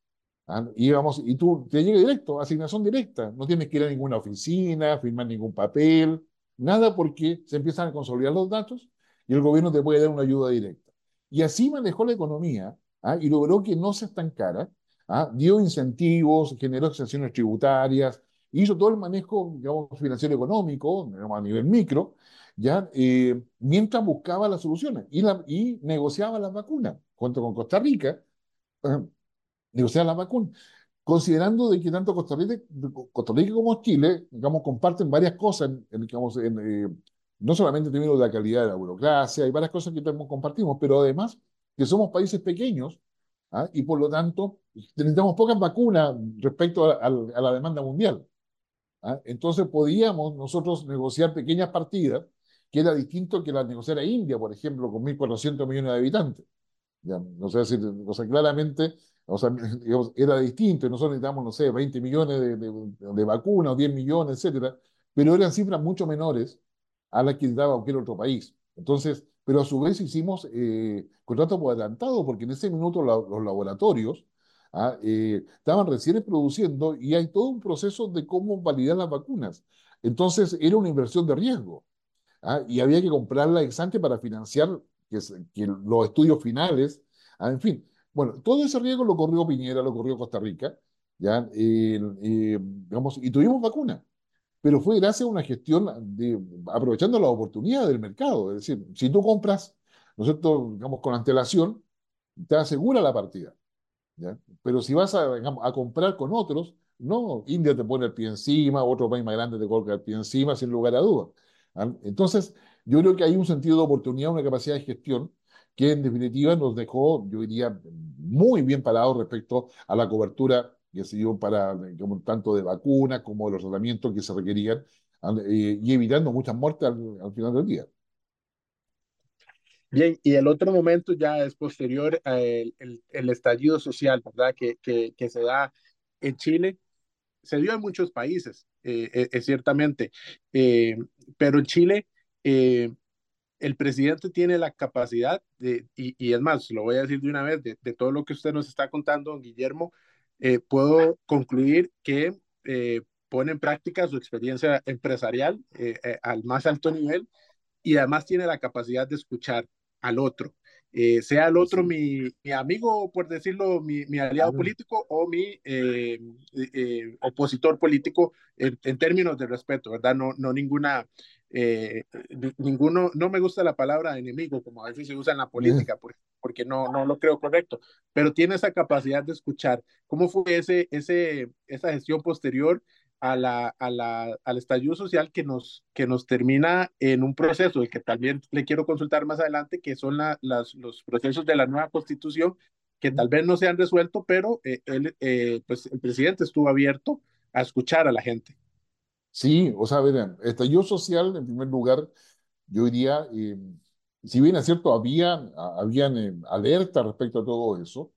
¿Ah? Y, vamos, y tú te llega directo, asignación directa, no tienes que ir a ninguna oficina, firmar ningún papel, nada porque se empiezan a consolidar los datos y el gobierno te puede dar una ayuda directa. Y así manejó la economía ¿ah? y logró que no se estancara, ¿ah? dio incentivos, generó exenciones tributarias, hizo todo el manejo digamos, financiero económico a nivel micro, ¿ya? Eh, mientras buscaba las soluciones y, la, y negociaba las vacunas, junto con Costa Rica, negociaba las vacunas considerando de que tanto Costa Rica, Costa Rica como Chile, digamos, comparten varias cosas, en, digamos, en, eh, no solamente en términos de la calidad de la burocracia, hay varias cosas que compartimos, pero además que somos países pequeños ¿ah? y por lo tanto necesitamos pocas vacunas respecto a, la demanda mundial. ¿ah? Entonces podíamos nosotros negociar pequeñas partidas, que era distinto que la negociar a India, por ejemplo, con 1.400 millones de habitantes. Ya, no sé si, o sea, claramente o sea, *laughs* era distinto, nosotros necesitamos, no sé, 20 millones de, de, vacunas, 10 millones, etcétera, pero eran cifras mucho menores a las que daba cualquier otro país. Entonces, pero a su vez hicimos eh, contratos por adelantado, porque en ese minuto los laboratorios ah, eh, estaban recién produciendo y hay todo un proceso de cómo validar las vacunas. Entonces, era una inversión de riesgo ah, y había que comprarla ex ante para financiar que, que los estudios finales, ah, en fin. Bueno, todo ese riesgo lo corrió Piñera, lo corrió Costa Rica, ¿ya? digamos, y tuvimos vacuna pero fue gracias a una gestión de, aprovechando la oportunidad del mercado. Es decir, si tú compras, ¿no es cierto?, digamos, con antelación, te asegura la partida. ¿ya? Pero si vas a, a comprar con otros, no, India te pone el pie encima, otro país más grande te coloca el pie encima, sin lugar a dudas. ¿ah? Entonces, yo creo que hay un sentido de oportunidad, una capacidad de gestión que en definitiva nos dejó, yo diría, muy bien parados respecto a la cobertura que se dio para tanto de vacunas como de los tratamientos que se requerían eh, y evitando muchas muertes al, final del día. Bien, y el otro momento ya es posterior al el, el, estallido social, ¿verdad? Que, que, que, se da en Chile, se dio en muchos países, eh, eh, ciertamente, pero en Chile el presidente tiene la capacidad de, y, y, es más, lo voy a decir de una vez, de, de, todo lo que usted nos está contando, don Guillermo, eh, puedo concluir que eh, pone en práctica su experiencia empresarial eh, al más alto nivel y además tiene la capacidad de escuchar al otro, sea el otro mi, mi, amigo, por decirlo, mi, mi aliado político o mi opositor político en, en, términos de respeto, ¿verdad? No, no ninguna eh, ninguno, no me gusta la palabra enemigo, como a veces se usa en la política, porque, porque no, no lo creo correcto, pero tiene esa capacidad de escuchar. ¿Cómo fue ese, ese, esa gestión posterior a la, a la, al estallido social que nos, que nos termina en un proceso, el que también le quiero consultar más adelante, que son la, las, los procesos de la nueva constitución, que tal vez no se han resuelto, pero eh, él, eh, pues el presidente estuvo abierto a escuchar a la gente. Sí, o sea, verán, estallido social, en primer lugar, yo diría, eh, si bien es cierto, había, habían eh, alerta respecto a todo eso,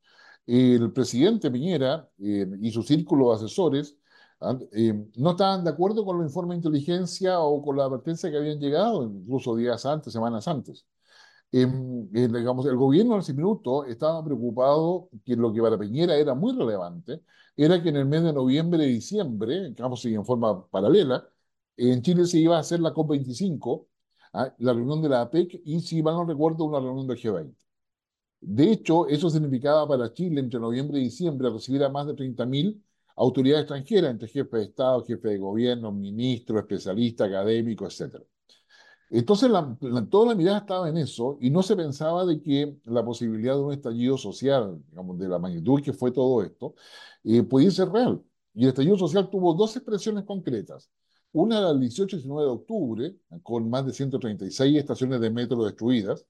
el presidente Piñera y su círculo de asesores no estaban de acuerdo con los informes de inteligencia o con la advertencia que habían llegado, incluso días antes, semanas antes. Digamos, el gobierno en ese minuto estaba preocupado que lo que para Piñera era muy relevante era que en el mes de noviembre y diciembre, digamos en forma paralela, en Chile se iba a hacer la COP25, ¿ah? la reunión de la APEC y, si mal no recuerdo, una reunión del G20. De hecho, eso significaba para Chile entre noviembre y diciembre recibir a más de 30.000 autoridades extranjeras, entre jefes de Estado, jefes de gobierno, ministros, especialistas, académicos, etc. Entonces, toda la mirada estaba en eso y no se pensaba de que la posibilidad de un estallido social, digamos, de la magnitud que fue todo esto, eh, podía ser real. Y el estallido social tuvo dos expresiones concretas. Una era el 18 y 19 de octubre, con más de 136 estaciones de metro destruidas,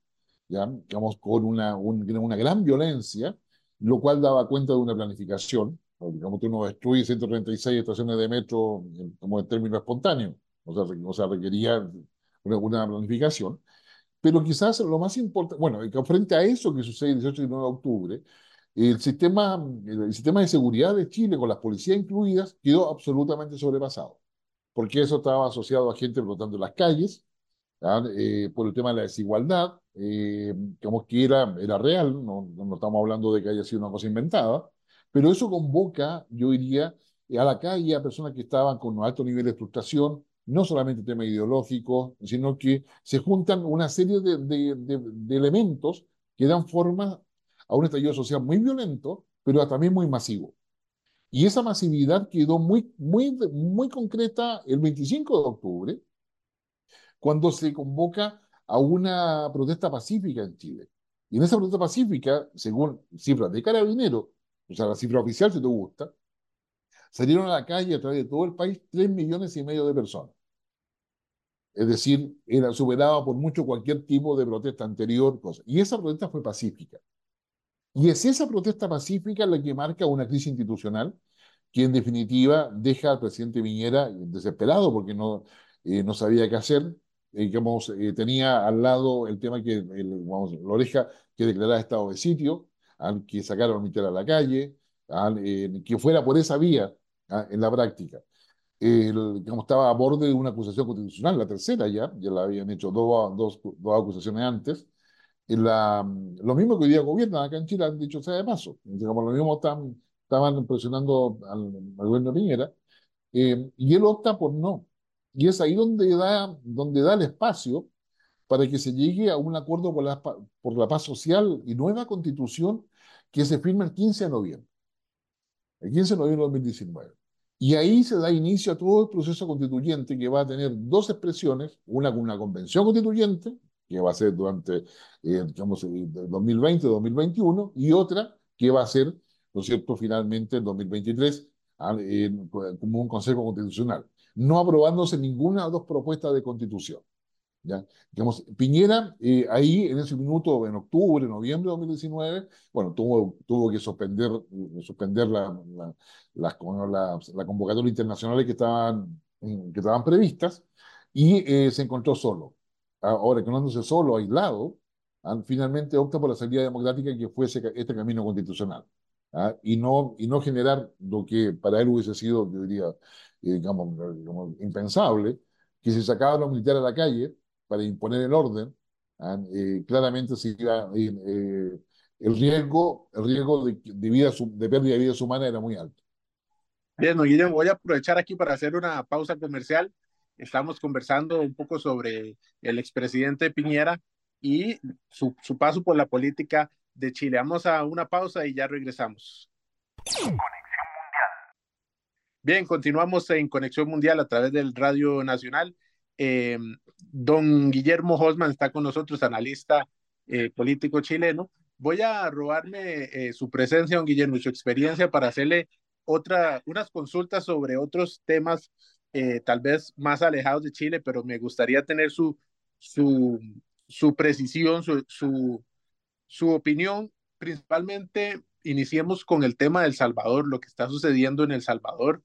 ya, digamos, con una, una gran violencia, lo cual daba cuenta de una planificación. Digamos, uno destruye 136 estaciones de metro como en términos espontáneos, o sea, o sea requería una, planificación. Pero quizás lo más importante, bueno, frente a eso que sucede el 18 y 19 de octubre, el sistema, el sistema de seguridad de Chile, con las policías incluidas, quedó absolutamente sobrepasado, porque eso estaba asociado a gente flotando en las calles, eh, por el tema de la desigualdad, eh, digamos que era, era real, no, no estamos hablando de que haya sido una cosa inventada, pero eso convoca, yo diría, a la calle a personas que estaban con un alto nivel de frustración, no solamente tema ideológico, sino que se juntan una serie de, de, de elementos que dan forma a un estallido social muy violento, pero también muy masivo. Y esa masividad quedó muy, muy, muy concreta el 25 de octubre, cuando se convoca a una protesta pacífica en Chile. Y en esa protesta pacífica, según cifras de Carabinero, o sea, la cifra oficial si te gusta, salieron a la calle a través de todo el país 3 millones y medio de personas. Es decir, era superada por mucho cualquier tipo de protesta anterior. Cosa. Y esa protesta fue pacífica. Y es esa protesta pacífica la que marca una crisis institucional que en definitiva deja al presidente Viñera desesperado porque no, eh, no sabía qué hacer. Eh, eh, tenía al lado el tema que el, vamos, la oreja que declarara estado de sitio, al que sacara a a la calle, que fuera por esa vía ¿ah? en la práctica. El, estaba a borde de una acusación constitucional, la tercera ya, ya la habían hecho dos, dos, dos acusaciones antes, la, lo mismo que hoy día gobiernan acá en Chile han dicho sea de paso. Digamos, lo mismo estaban, estaban presionando al, gobierno de Piñera eh, y él opta por no. Y es ahí donde da, donde da el espacio para que se llegue a un acuerdo por la, por la paz social y nueva constitución que se firma el 15 de noviembre. El 15 de noviembre de 2019. Y ahí se da inicio a todo el proceso constituyente que va a tener dos expresiones, una con una convención constituyente, que va a ser durante, eh, digamos, 2020-2021, y otra que va a ser, ¿no es cierto?, finalmente en 2023, ah, como un Consejo Constitucional, no aprobándose ninguna de las dos propuestas de constitución. ¿Ya? Digamos, Piñera, eh, ahí en ese minuto, en octubre, noviembre de 2019, bueno, tuvo, tuvo que suspender, suspender la, la, la, convocatoria internacional que estaban, que estaban previstas y eh, se encontró solo ahora encontrándose solo, aislado, ¿ah? finalmente opta por la salida democrática que fuese este camino constitucional. ¿ah? Y, no, y no generar lo que para él hubiese sido, yo diría, eh, digamos, impensable, que se sacaban los militares a la calle para imponer el orden, ¿ah? eh, claramente se iba, eh, el riesgo, el riesgo de, de, vida, de pérdida de vidas humanas era muy alto. Bien, Guillermo, voy a aprovechar aquí para hacer una pausa comercial Estamos conversando un poco sobre el expresidente Piñera y su, su paso por la política de Chile. Vamos a una pausa y ya regresamos. Bien, continuamos en Conexión Mundial a través del Radio Nacional Eh, don Guillermo Hosman está con nosotros, analista eh, político chileno. Voy a robarme eh, su presencia, don Guillermo, y su experiencia para hacerle otra, unas consultas sobre otros temas tal vez más alejados de Chile, pero me gustaría tener su, su, su precisión, su, su, su opinión. Principalmente, iniciemos con el tema del Salvador, lo que está sucediendo en El Salvador.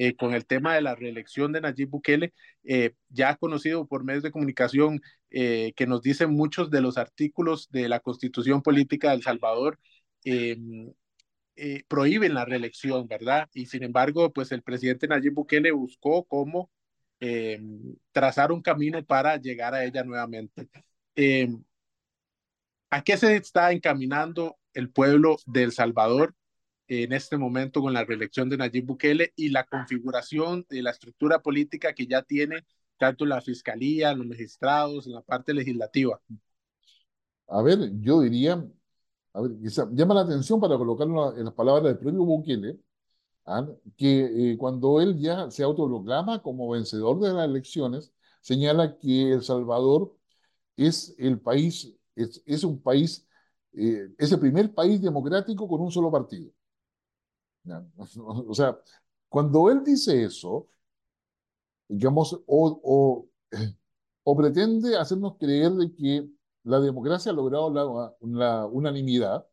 Eh, con el tema de la reelección de Nayib Bukele, eh, ya conocido por medios de comunicación eh, que nos dicen muchos de los artículos de la constitución política de El Salvador prohíben la reelección, ¿verdad? Y sin embargo, pues el presidente Nayib Bukele buscó cómo trazar un camino para llegar a ella nuevamente. ¿A qué se está encaminando el pueblo de El Salvador en este momento con la reelección de Nayib Bukele y la configuración de la estructura política que ya tiene tanto la fiscalía, los magistrados, la parte legislativa. A ver, yo diría, a ver, llama la atención para colocarlo en las palabras del propio Bukele, ¿ah? que eh, cuando él ya se autoproclama como vencedor de las elecciones, señala que El Salvador es el país, es, es un país, eh, es el primer país democrático con un solo partido. *laughs* O sea, cuando él dice eso, digamos, o, pretende hacernos creer de que la democracia ha logrado la, unanimidad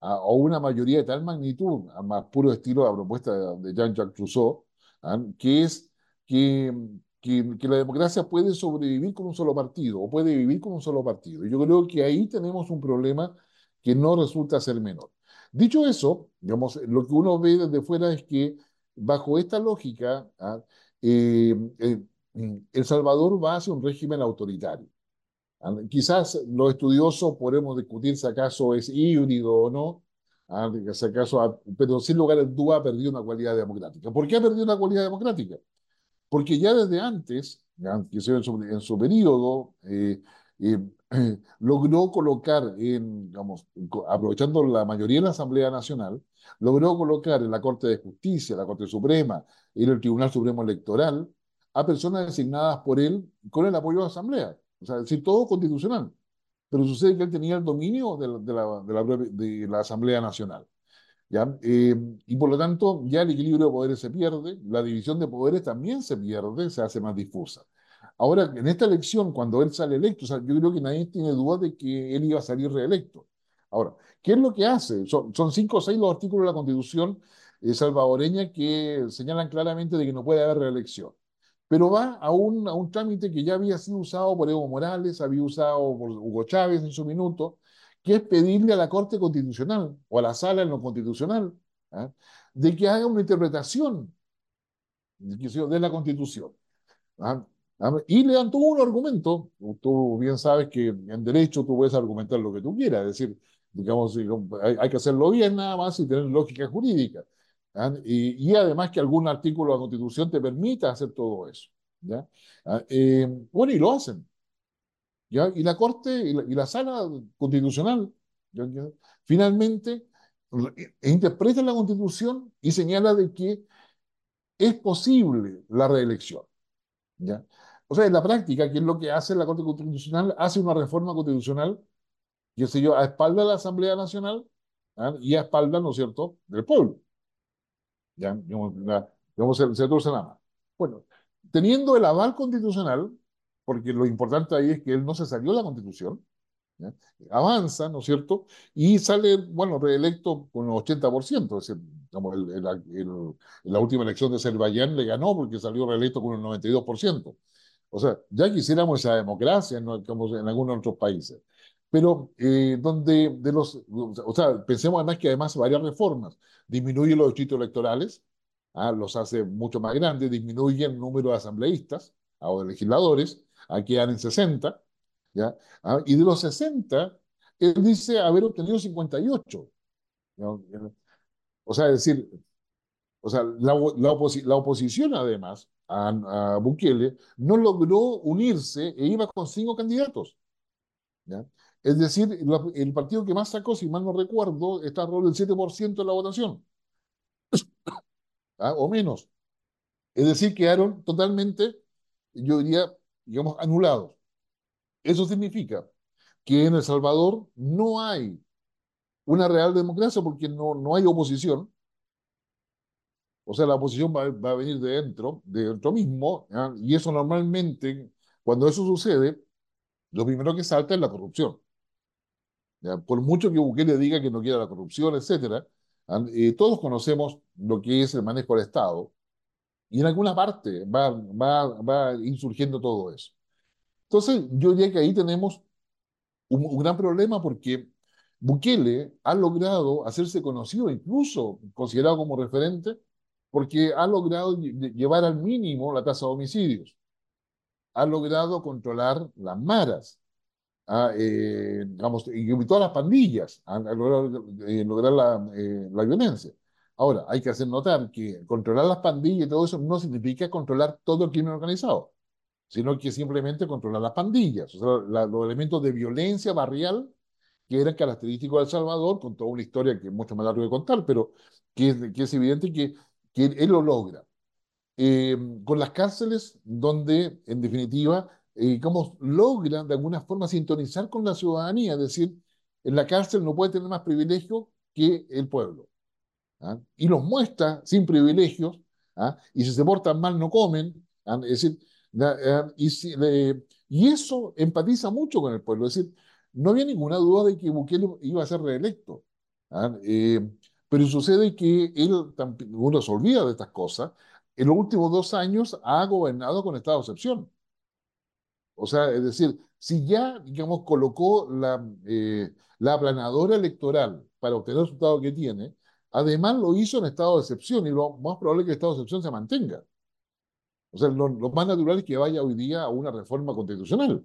o una mayoría de tal magnitud, a más puro estilo de la propuesta de Jean-Jacques Rousseau, ¿ah? que es que, que, la democracia puede sobrevivir con un solo partido o puede vivir con un solo partido. Yo creo que ahí tenemos un problema que no resulta ser menor. Dicho eso, digamos, lo que uno ve desde fuera es que bajo esta lógica, ¿ah? eh, eh, El Salvador va hacia un régimen autoritario. ¿ah? Quizás los estudiosos podemos discutir si acaso es híbrido o no, ¿ah? si acaso, pero sin lugar a duda ha perdido una cualidad democrática. ¿Por qué ha perdido una cualidad democrática? Porque ya desde antes, en su, en su periodo, eh, *clears throat* logró colocar, en, digamos, aprovechando la mayoría de la Asamblea Nacional, logró colocar en la Corte de Justicia, la Corte Suprema y en el Tribunal Supremo Electoral a personas designadas por él con el apoyo de la Asamblea. O sea, es decir, todo constitucional. Pero sucede que él tenía el dominio de la, de la, de la, Asamblea Nacional. ¿ya? Eh, y por lo tanto, ya el equilibrio de poderes se pierde, la división de poderes también se pierde, se hace más difusa. Ahora, en esta elección, cuando él sale electo, o sea, yo creo que nadie tiene duda de que él iba a salir reelecto. Ahora, ¿qué es lo que hace? Son, cinco o seis los artículos de la Constitución eh, salvadoreña que señalan claramente de que no puede haber reelección. Pero va a un, a un trámite que ya había sido usado por Evo Morales, había usado por Hugo Chávez en su minuto, que es pedirle a la Corte Constitucional o a la sala en lo constitucional ¿ah? de que haga una interpretación de la Constitución. ¿ah? Y le dan todo un argumento. Tú bien sabes que en derecho tú puedes argumentar lo que tú quieras, es decir, digamos, hay, que hacerlo bien nada más y tener lógica jurídica. ¿ah? Y, y, además que algún artículo de la Constitución te permita hacer todo eso. ¿ya? ¿Ah? Eh, bueno, y lo hacen. ¿ya? Y la Corte y la, y la Sala Constitucional finalmente e interpreta la Constitución y señala de que es posible la reelección. ¿ya? O sea, en la práctica, ¿qué es lo que hace la Corte Constitucional? Hace una reforma constitucional, qué sé yo, a espalda de la Asamblea Nacional ¿ah? y a espalda, ¿no es cierto?, del pueblo. Ya, digamos, digamos se, se nada más. Bueno, teniendo el aval constitucional, porque lo importante ahí es que él no se salió de la Constitución, avanza, ¿no es cierto? Y sale, bueno, reelecto con el 80%, es decir, como el, en la última elección de Azerbaiyán le ganó porque salió reelecto con el 92%. O sea, ya quisiéramos esa democracia, como en algunos otros países. Pero eh, donde de los, o sea, pensemos además que además varias reformas. Disminuye los distritos electorales, ah, los hace mucho más grandes, disminuye el número de asambleístas ah, o de legisladores, aquí quedan en 60, ¿ya? Ah, y de los 60, él dice haber obtenido 58. O sea, es decir, o sea, la, la, la oposición además a, Bukele, no logró unirse e iba con cinco candidatos. Es decir, el partido que más sacó, si mal no recuerdo, está alrededor del 7% de la votación. *coughs* ¿Ah? O menos. Es decir, quedaron totalmente, yo diría, digamos, anulados. Eso significa que en El Salvador no hay una real democracia porque no, no hay oposición. O sea, la oposición va, va a venir de dentro, de dentro mismo, y eso normalmente, cuando eso sucede, lo primero que salta es la corrupción. Por mucho que Bukele diga que no quiere la corrupción, etcétera, eh, todos conocemos lo que es el manejo del Estado, y en alguna parte va, va, va insurgiendo todo eso. Entonces, yo diría que ahí tenemos un, gran problema porque Bukele ha logrado hacerse conocido, incluso considerado como referente, porque ha logrado llevar al mínimo la tasa de homicidios, ha logrado controlar las maras, eh, digamos, y todas las pandillas, ha logrado eh, lograr la, eh, la violencia. Ahora, hay que hacer notar que controlar las pandillas y todo eso no significa controlar todo el crimen organizado sino que simplemente controlar las pandillas, o sea, los elementos de violencia barrial que eran característicos de El Salvador, con toda una historia que es mucho más largo de contar, pero que es, que es evidente que, que él lo logra. Eh, con las cárceles, donde en definitiva, eh, logra de alguna forma sintonizar con la ciudadanía, es decir, en la cárcel no puede tener más privilegio que el pueblo. ¿ah? Y los muestra sin privilegios, ¿ah? y si se portan mal no comen, ¿ah? es decir, eh, y, y eso empatiza mucho con el pueblo. Es decir, no había ninguna duda de que Bukele iba a ser reelecto. ¿ah? Eh, pero sucede que él, uno se olvida de estas cosas, en los últimos dos años ha gobernado con estado de excepción. O sea, es decir, si ya, digamos, colocó la, eh, la aplanadora electoral para obtener el resultado que tiene, además lo hizo en estado de excepción y lo más probable es que el estado de excepción se mantenga. O sea, lo, más natural es que vaya hoy día a una reforma constitucional.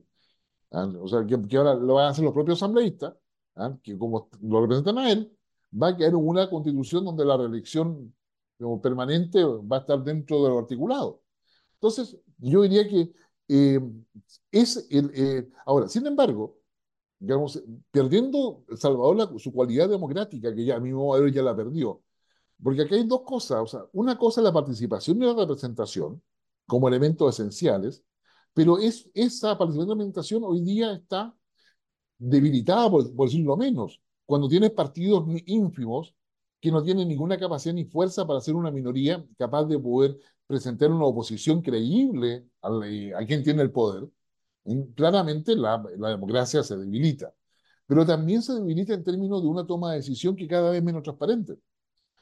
¿ah? O sea, que, ahora lo van a hacer los propios asambleístas, ¿ah? que como lo representan a él, va a quedar una constitución donde la reelección como permanente va a estar dentro de lo articulado. Entonces, yo diría que eh, es el... Eh, ahora, sin embargo, digamos, perdiendo El Salvador su cualidad democrática, que ya a mi modo ya la perdió, porque aquí hay dos cosas, o sea, una cosa es la participación y la representación, como elementos esenciales, pero es, esa participación de alimentación hoy día está debilitada, por, decirlo menos, cuando tienes partidos ínfimos que no tienen ninguna capacidad ni fuerza para ser una minoría capaz de poder presentar una oposición creíble a, a quien tiene el poder, claramente la, la, democracia se debilita. Pero también se debilita en términos de una toma de decisión que cada vez es menos transparente.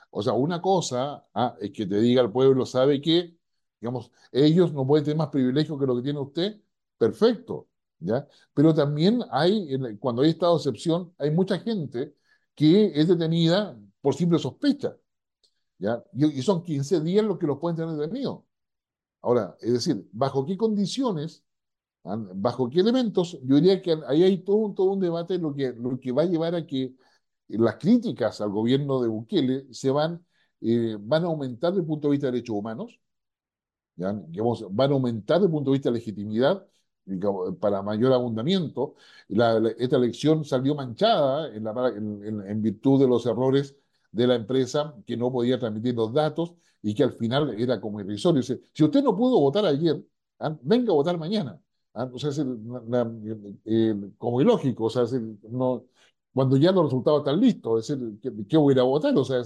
O sea, una cosa ah, es que te diga el pueblo, sabe que Digamos, ellos no pueden tener más privilegios que lo que tiene usted, perfecto, ¿ya? Pero también hay, cuando hay estado de excepción, hay mucha gente que es detenida por simple sospecha, ¿ya? Y, son 15 días los que los pueden tener detenidos. Ahora, es decir, ¿bajo qué condiciones, bajo qué elementos? Yo diría que ahí hay todo, un, todo un debate lo que, lo que va a llevar a que las críticas al gobierno de Bukele se van, eh, van a aumentar desde el punto de vista de derechos humanos, van a aumentar desde el punto de vista de legitimidad para mayor abundamiento. esta elección salió manchada en, la, en, virtud de los errores de la empresa que no podía transmitir los datos y que al final era como irrisorio. si usted no pudo votar ayer, ¿ah? venga a votar mañana. ¿ah? O sea, es como ilógico, o sea, no, cuando ya los resultados están listos, es decir, ¿qué, voy a ir a votar? O sea, *laughs*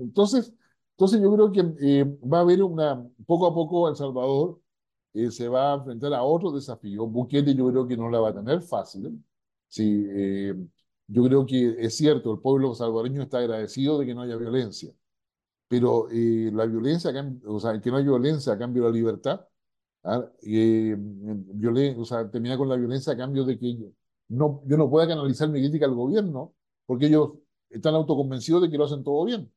entonces, entonces yo creo que eh, va a haber una, poco a poco El Salvador eh, se va a enfrentar a otro desafío. Bukele yo creo que no la va a tener fácil. Sí, eh, yo creo que es cierto, el pueblo salvadoreño está agradecido de que no haya violencia, pero la violencia, o sea, que no haya violencia a cambio de la libertad, ¿ah? o sea, terminar con la violencia a cambio de que yo no, yo no pueda canalizar mi crítica al gobierno, porque ellos están autoconvencidos de que lo hacen todo bien.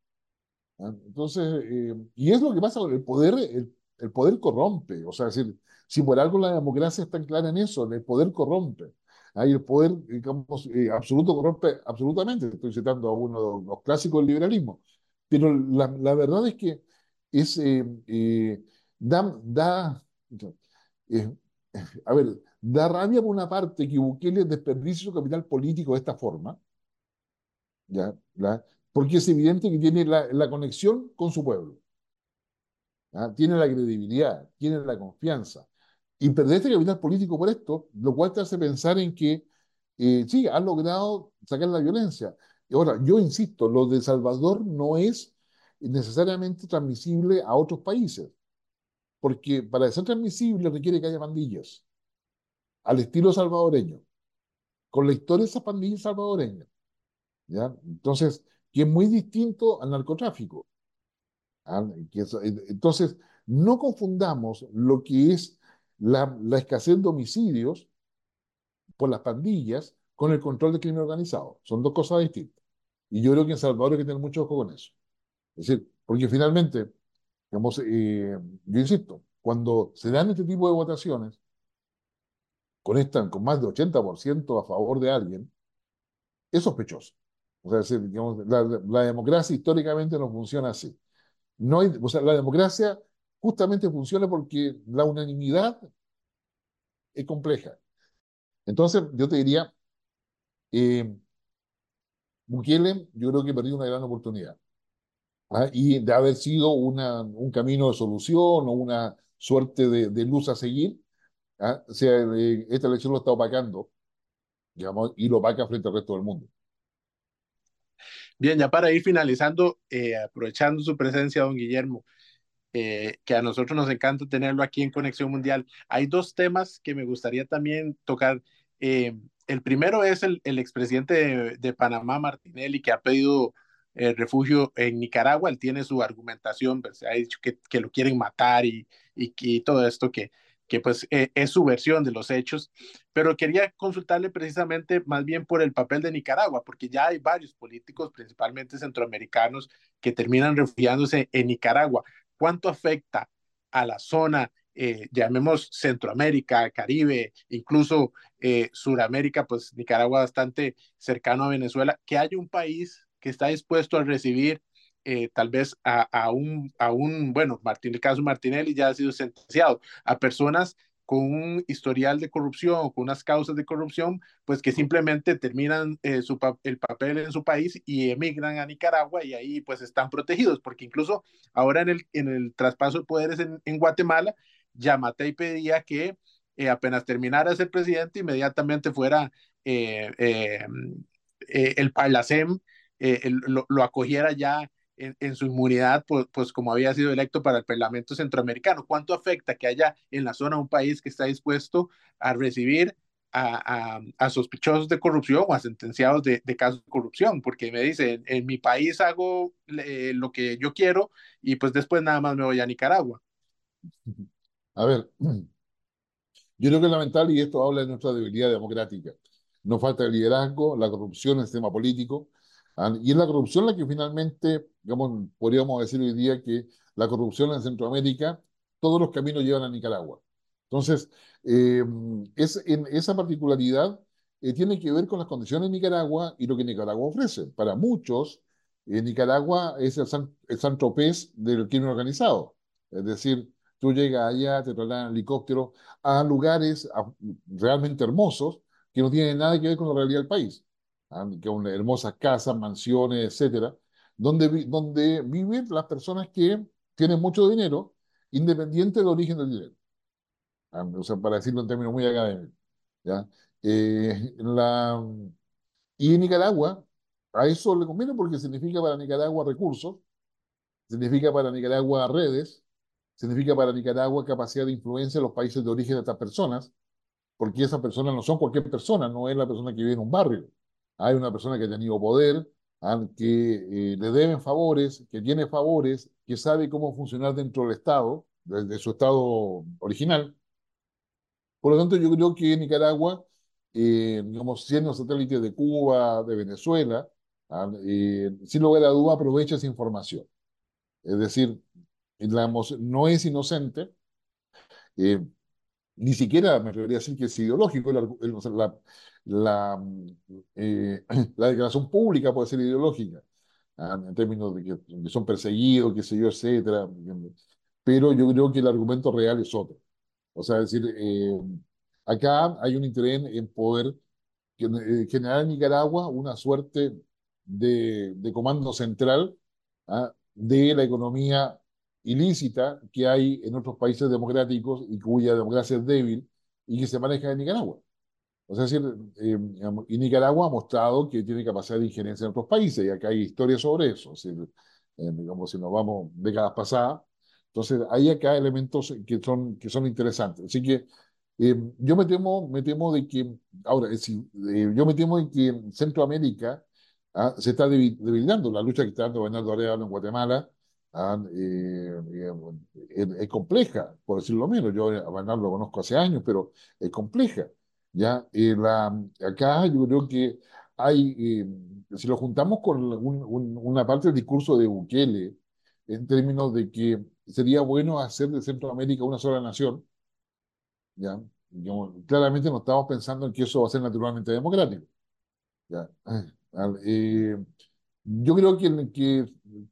¿ah? Entonces, eh, y es lo que pasa con el poder, el, poder corrompe, o sea, decir, si por algo la democracia está clara en eso, el poder corrompe. Hay el poder, digamos, eh, absoluto corrompe absolutamente. Estoy citando a uno de los clásicos del liberalismo. Pero la, la verdad es que es, eh, da, da a ver, da rabia por una parte que Bukele desperdicie su capital político de esta forma, ¿ya? ¿La? porque es evidente que tiene la, conexión con su pueblo. ¿Ah? tiene la credibilidad, tiene la confianza. Y perder este capital político por esto, lo cual te hace pensar en que eh, sí, han logrado sacar la violencia. Ahora, yo insisto, lo de Salvador no es necesariamente transmisible a otros países, porque para ser transmisible requiere que haya pandillas, al estilo salvadoreño, con la historia de esas pandillas salvadoreñas. ¿ya? Entonces, que es muy distinto al narcotráfico. ¿Ah? Entonces, no confundamos lo que es la, la escasez de homicidios por las pandillas con el control del crimen organizado. Son dos cosas distintas. Y yo creo que en Salvador hay que tener mucho ojo con eso. Es decir, porque finalmente, digamos, eh, yo insisto, cuando se dan este tipo de votaciones, con, esta, con más de 80% a favor de alguien, es sospechoso. O sea, decir, digamos, la, la, democracia históricamente no funciona así. No hay, o sea, la democracia justamente funciona porque la unanimidad es compleja. Entonces, yo te diría, eh, yo creo que perdió una gran oportunidad. ¿ah? Y de haber sido una, un camino de solución o una suerte de, luz a seguir, ¿ah? sea, eh, esta elección lo está opacando, digamos, y lo opaca frente al resto del mundo. Bien, ya para ir finalizando, eh, aprovechando su presencia, don Guillermo, eh, que a nosotros nos encanta tenerlo aquí en Conexión Mundial. Hay dos temas que me gustaría también tocar. Eh, el primero es el, el expresidente de, de, Panamá, Martinelli, que ha pedido eh, refugio en Nicaragua. Él tiene su argumentación, pues, ha dicho que, que, lo quieren matar y, y, y todo esto que, que pues eh, es su versión de los hechos, pero quería consultarle precisamente más bien por el papel de Nicaragua, porque ya hay varios políticos, principalmente centroamericanos, que terminan refugiándose en Nicaragua. Cuánto afecta a la zona, eh, llamemos Centroamérica, Caribe, incluso eh, Suramérica, pues Nicaragua bastante cercano a Venezuela, que haya un país que está dispuesto a recibir eh, tal vez a, un, a un, bueno, Martín, el caso Martinelli ya ha sido sentenciado, a personas con un historial de corrupción con unas causas de corrupción, pues que simplemente terminan eh, su, el papel en su país y emigran a Nicaragua y ahí pues están protegidos, porque incluso ahora en el, en el traspaso de poderes en, en Guatemala, Yamatei pedía que eh, apenas terminara de ser presidente, inmediatamente fuera el Parlacem, lo, lo acogiera ya en, en, su inmunidad, pues, pues, como había sido electo para el Parlamento Centroamericano. ¿Cuánto afecta que haya en la zona un país que está dispuesto a recibir a, a, a sospechosos de corrupción o a sentenciados de, de, casos de corrupción? Porque me dice, en, en mi país hago eh, lo que yo quiero y pues después nada más me voy a Nicaragua. A ver, *clears throat* yo creo que es lamentable y esto habla de nuestra debilidad democrática. Nos falta el liderazgo, la corrupción en el sistema político, y es la corrupción la que finalmente, digamos, podríamos decir hoy día que la corrupción en Centroamérica, todos los caminos llevan a Nicaragua. Entonces, eh, es, en esa particularidad eh, tiene que ver con las condiciones de Nicaragua y lo que Nicaragua ofrece. Para muchos, eh, Nicaragua es el San, el San Tropez del crimen organizado. Es decir, tú llegas allá, te trasladan en helicóptero a lugares a, realmente hermosos que no tienen nada que ver con la realidad del país que una hermosas casas, mansiones, etcétera, donde, donde viven las personas que tienen mucho dinero, independiente del origen del dinero. O sea, para decirlo en términos muy académicos. ¿ya? Eh, la, y en Nicaragua, a eso le conviene porque significa para Nicaragua recursos, significa para Nicaragua redes, significa para Nicaragua capacidad de influencia en los países de origen de estas personas, porque esas personas no son cualquier persona, no es la persona que vive en un barrio hay una persona que ha tenido poder, que eh, le deben favores, que tiene favores, que sabe cómo funcionar dentro del Estado, desde su Estado original. Por lo tanto, yo creo que Nicaragua, eh, digamos, siendo satélite de Cuba, de Venezuela, ah, eh, sin lugar a duda aprovecha esa información. Es decir, la, no es inocente, eh, ni siquiera me debería decir que es ideológico, eh, *clears throat* la declaración pública puede ser ideológica, ¿ah? en términos de que, que, son perseguidos, qué sé yo, etcétera. Pero yo creo que el argumento real es otro. O sea, es decir, eh, acá hay un interés en poder eh, generar en Nicaragua una suerte de, de comando central ¿ah? de la economía ilícita que hay en otros países democráticos y cuya democracia es débil y que se maneja en Nicaragua. O sea, es decir, eh, y Nicaragua ha mostrado que tiene capacidad de injerencia en otros países, y acá hay historias sobre eso. Es decir, eh, digamos, si nos vamos décadas pasadas, entonces hay acá elementos que son, que son interesantes. Así que eh, yo me temo, me temo de que, ahora, si, yo me temo de que Centroamérica ah, se está debilitando. La lucha que está dando Bernardo Arevalo en Guatemala ah, es, compleja, por decirlo menos. Yo a Bernardo lo conozco hace años, pero es compleja. ¿ya? Eh, la, acá yo creo que hay, eh, si lo juntamos con una parte del discurso de Bukele, en términos de que sería bueno hacer de Centroamérica una sola nación, ¿ya? claramente no estamos pensando en que eso va a ser naturalmente democrático. ¿ya? Eh, yo creo que, que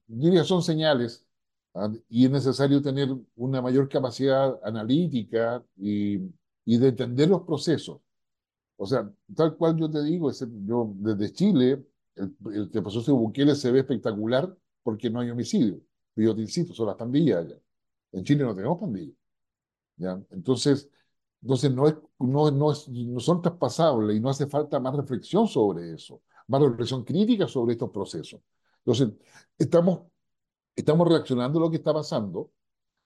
diría son señales ¿ah? y es necesario tener una mayor capacidad analítica y, y de entender los procesos. O sea, tal cual yo te digo, yo desde Chile, el, el que pasó Bukele se ve espectacular porque no hay homicidio. Yo te insisto, son las pandillas allá. En Chile no tenemos pandillas. ¿ya? Entonces, entonces no, es, no, no, es, no son traspasables y no hace falta más reflexión sobre eso, más reflexión crítica sobre estos procesos. Entonces, estamos, estamos reaccionando a lo que está pasando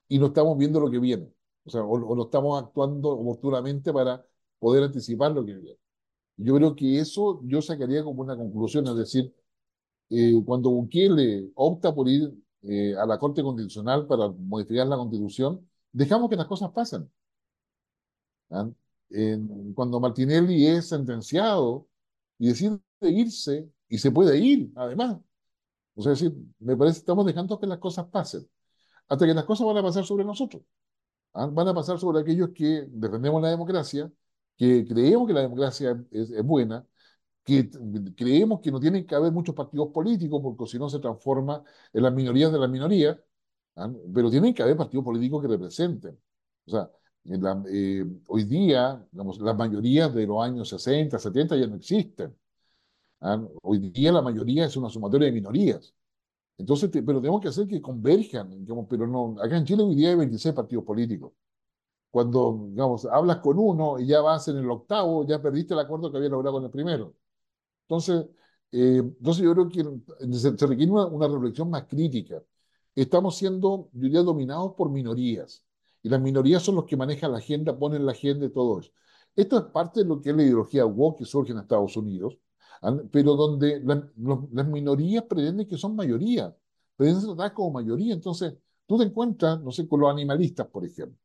y no estamos viendo lo que viene. O sea, o, o no estamos actuando oportunamente para poder anticipar lo que viene. Yo creo que eso yo sacaría como una conclusión, es decir, eh, cuando Bukele opta por ir eh, a la Corte Constitucional para modificar la Constitución, dejamos que las cosas pasen. ¿Ah? cuando Martinelli es sentenciado y decide irse, y se puede ir, además. O sea, decir, me parece que estamos dejando que las cosas pasen, hasta que las cosas van a pasar sobre nosotros. ¿Ah? Van a pasar sobre aquellos que defendemos la democracia, que creemos que la democracia es, buena, que creemos que no tienen que haber muchos partidos políticos porque si no se transforma en las minorías de las minorías, ¿ah? pero tienen que haber partidos políticos que representen. O sea, eh, hoy día, digamos, las mayorías de los años 60, 70 ya no existen. ¿Ah? Hoy día la mayoría es una sumatoria de minorías. Entonces, pero tenemos que hacer que converjan, digamos, pero no, acá en Chile hoy día hay 26 partidos políticos cuando, digamos, hablas con uno y ya vas en el octavo, ya perdiste el acuerdo que había logrado con el primero. Entonces, eh, entonces yo creo que se, requiere una, reflexión más crítica. Estamos siendo, yo diría, dominados por minorías. Y las minorías son los que manejan la agenda, ponen la agenda y todo eso. Esto es parte de lo que es la ideología woke que surge en Estados Unidos. Pero donde las minorías pretenden que son mayoría, pretenden tratadas como mayoría. Entonces, tú te encuentras, no sé, con los animalistas, por ejemplo.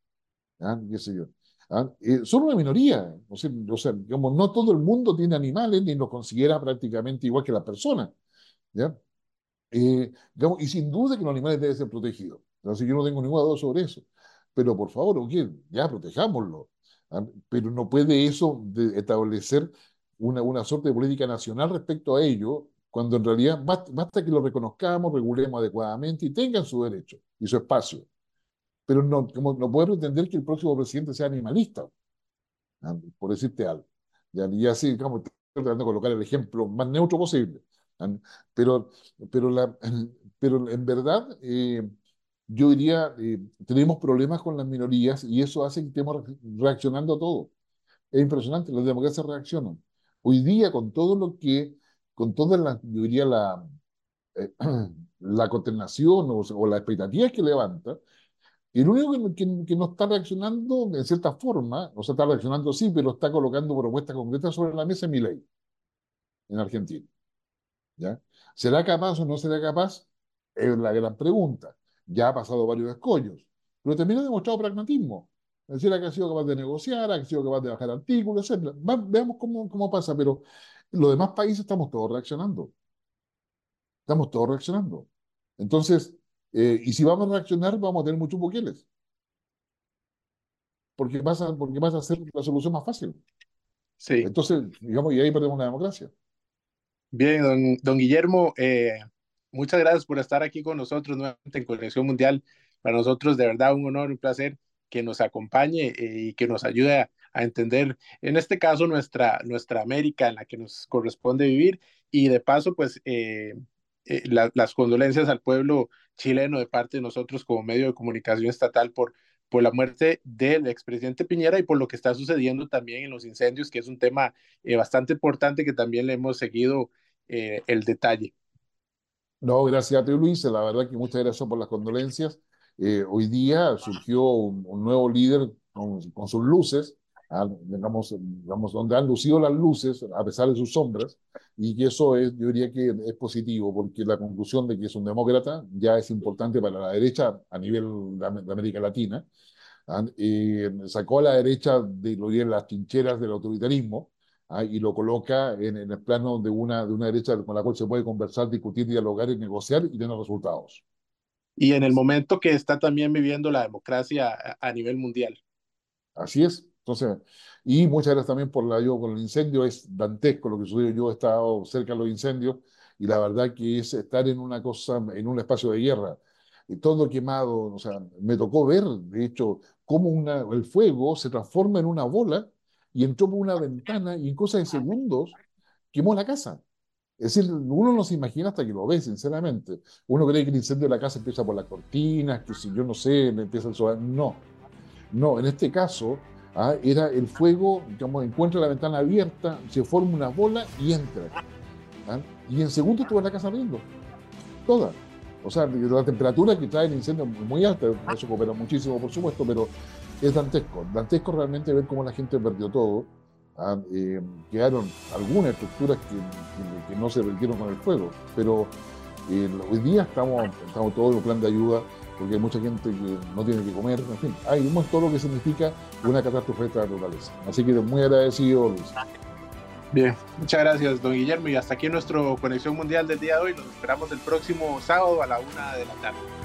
¿ah? yo. ¿ah? Eh, son una minoría, o sea, digamos, no todo el mundo tiene animales ni los considera prácticamente igual que las personas. ¿ya? Eh, digamos, y sin duda que los animales deben ser protegidos. Así que yo no tengo ninguna duda sobre eso. Pero por favor, ya protejámoslo. ¿ah? Pero no puede eso establecer una, una suerte de política nacional respecto a ello, cuando en realidad basta, basta que lo reconozcamos, regulemos adecuadamente y tengan su derecho y su espacio pero no, como, no puede pretender que el próximo presidente sea animalista, ¿ah? por decirte algo. Y así, digamos, tratando de colocar el ejemplo más neutro posible. ¿ah? Pero, pero, la, pero en verdad, eh, yo diría, eh, tenemos problemas con las minorías y eso hace que estemos reaccionando a todo. Es impresionante, las democracias reaccionan. Hoy día, con todo lo que, con toda la, yo diría, la, eh, *clears throat* la consternación o, o la expectativa que levanta, el único que, que, no está reaccionando, en cierta forma, o sea, está reaccionando sí, pero está colocando propuestas concretas sobre la mesa mi ley en Argentina. ¿Ya? ¿Será capaz o no será capaz? Es la gran pregunta. Ya ha pasado varios escollos, pero también ha demostrado pragmatismo. Es decir, que ha sido capaz de negociar, ha sido capaz de bajar artículos, etc. veamos cómo, cómo pasa, pero los demás países estamos todos reaccionando. Estamos todos reaccionando. Entonces, eh, y si vamos a reaccionar, vamos a tener muchos buqueles. Porque vas a, porque vas a hacer la solución más fácil. Sí. Entonces, digamos, y ahí perdemos la democracia. Bien, don, don Guillermo, eh, muchas gracias por estar aquí con nosotros nuevamente en Conexión Mundial. Para nosotros, de verdad, un honor, un placer que nos acompañe eh, y que nos ayude a, entender, en este caso, nuestra, nuestra América en la que nos corresponde vivir. Y de paso, pues, las condolencias al pueblo chileno de parte de nosotros como medio de comunicación estatal por, por la muerte del expresidente Piñera y por lo que está sucediendo también en los incendios, que es un tema eh, bastante importante que también le hemos seguido eh, el detalle. No, gracias a ti, Luis. La verdad que muchas gracias por las condolencias. Eh, hoy día surgió un, nuevo líder con, con sus luces, ah, digamos, digamos, donde han lucido las luces a pesar de sus sombras, y que eso es, yo diría que es positivo, porque la conclusión de que es un demócrata ya es importante para la derecha a nivel de, América Latina. Eh, sacó a la derecha de lo las trincheras del autoritarismo ah, y lo coloca en, en, el plano de una, de una derecha con la cual se puede conversar, discutir, dialogar y negociar y tener resultados y en el momento que está también viviendo la democracia a, nivel mundial. Así es. Entonces, y muchas gracias también por la ayuda con el incendio. Es dantesco lo que sucedió. Yo he estado cerca de los incendios y la verdad que es estar en una cosa, en un espacio de guerra, y todo quemado. O sea, me tocó ver, de hecho, cómo una, el fuego se transforma en una bola y entró por una ventana y en cosas de segundos quemó la casa. Es decir, uno no se imagina hasta que lo ve, sinceramente. Uno cree que el incendio de la casa empieza por las cortinas, que si yo no sé, empieza el solar. No, no, en este caso ah, era el fuego, digamos, encuentra la ventana abierta, se forma una bola y entra. ¿ah? Y en segundo estuvo la casa abriendo. Toda. O sea, la temperatura que trae el incendio es muy alta, eso coopera muchísimo, por supuesto, pero es dantesco. Dantesco realmente ver cómo la gente perdió todo Ah, eh, quedaron algunas estructuras que, no se perdieron con el fuego, pero eh, hoy día estamos, estamos todos en un plan de ayuda porque hay mucha gente que no tiene que comer, en fin, hay todo lo que significa una catástrofe de esta naturaleza. Así que muy agradecido, Luis. Bien, muchas gracias, don Guillermo, y hasta aquí nuestro Conexión Mundial del día de hoy. Nos esperamos el próximo sábado a la una de la tarde.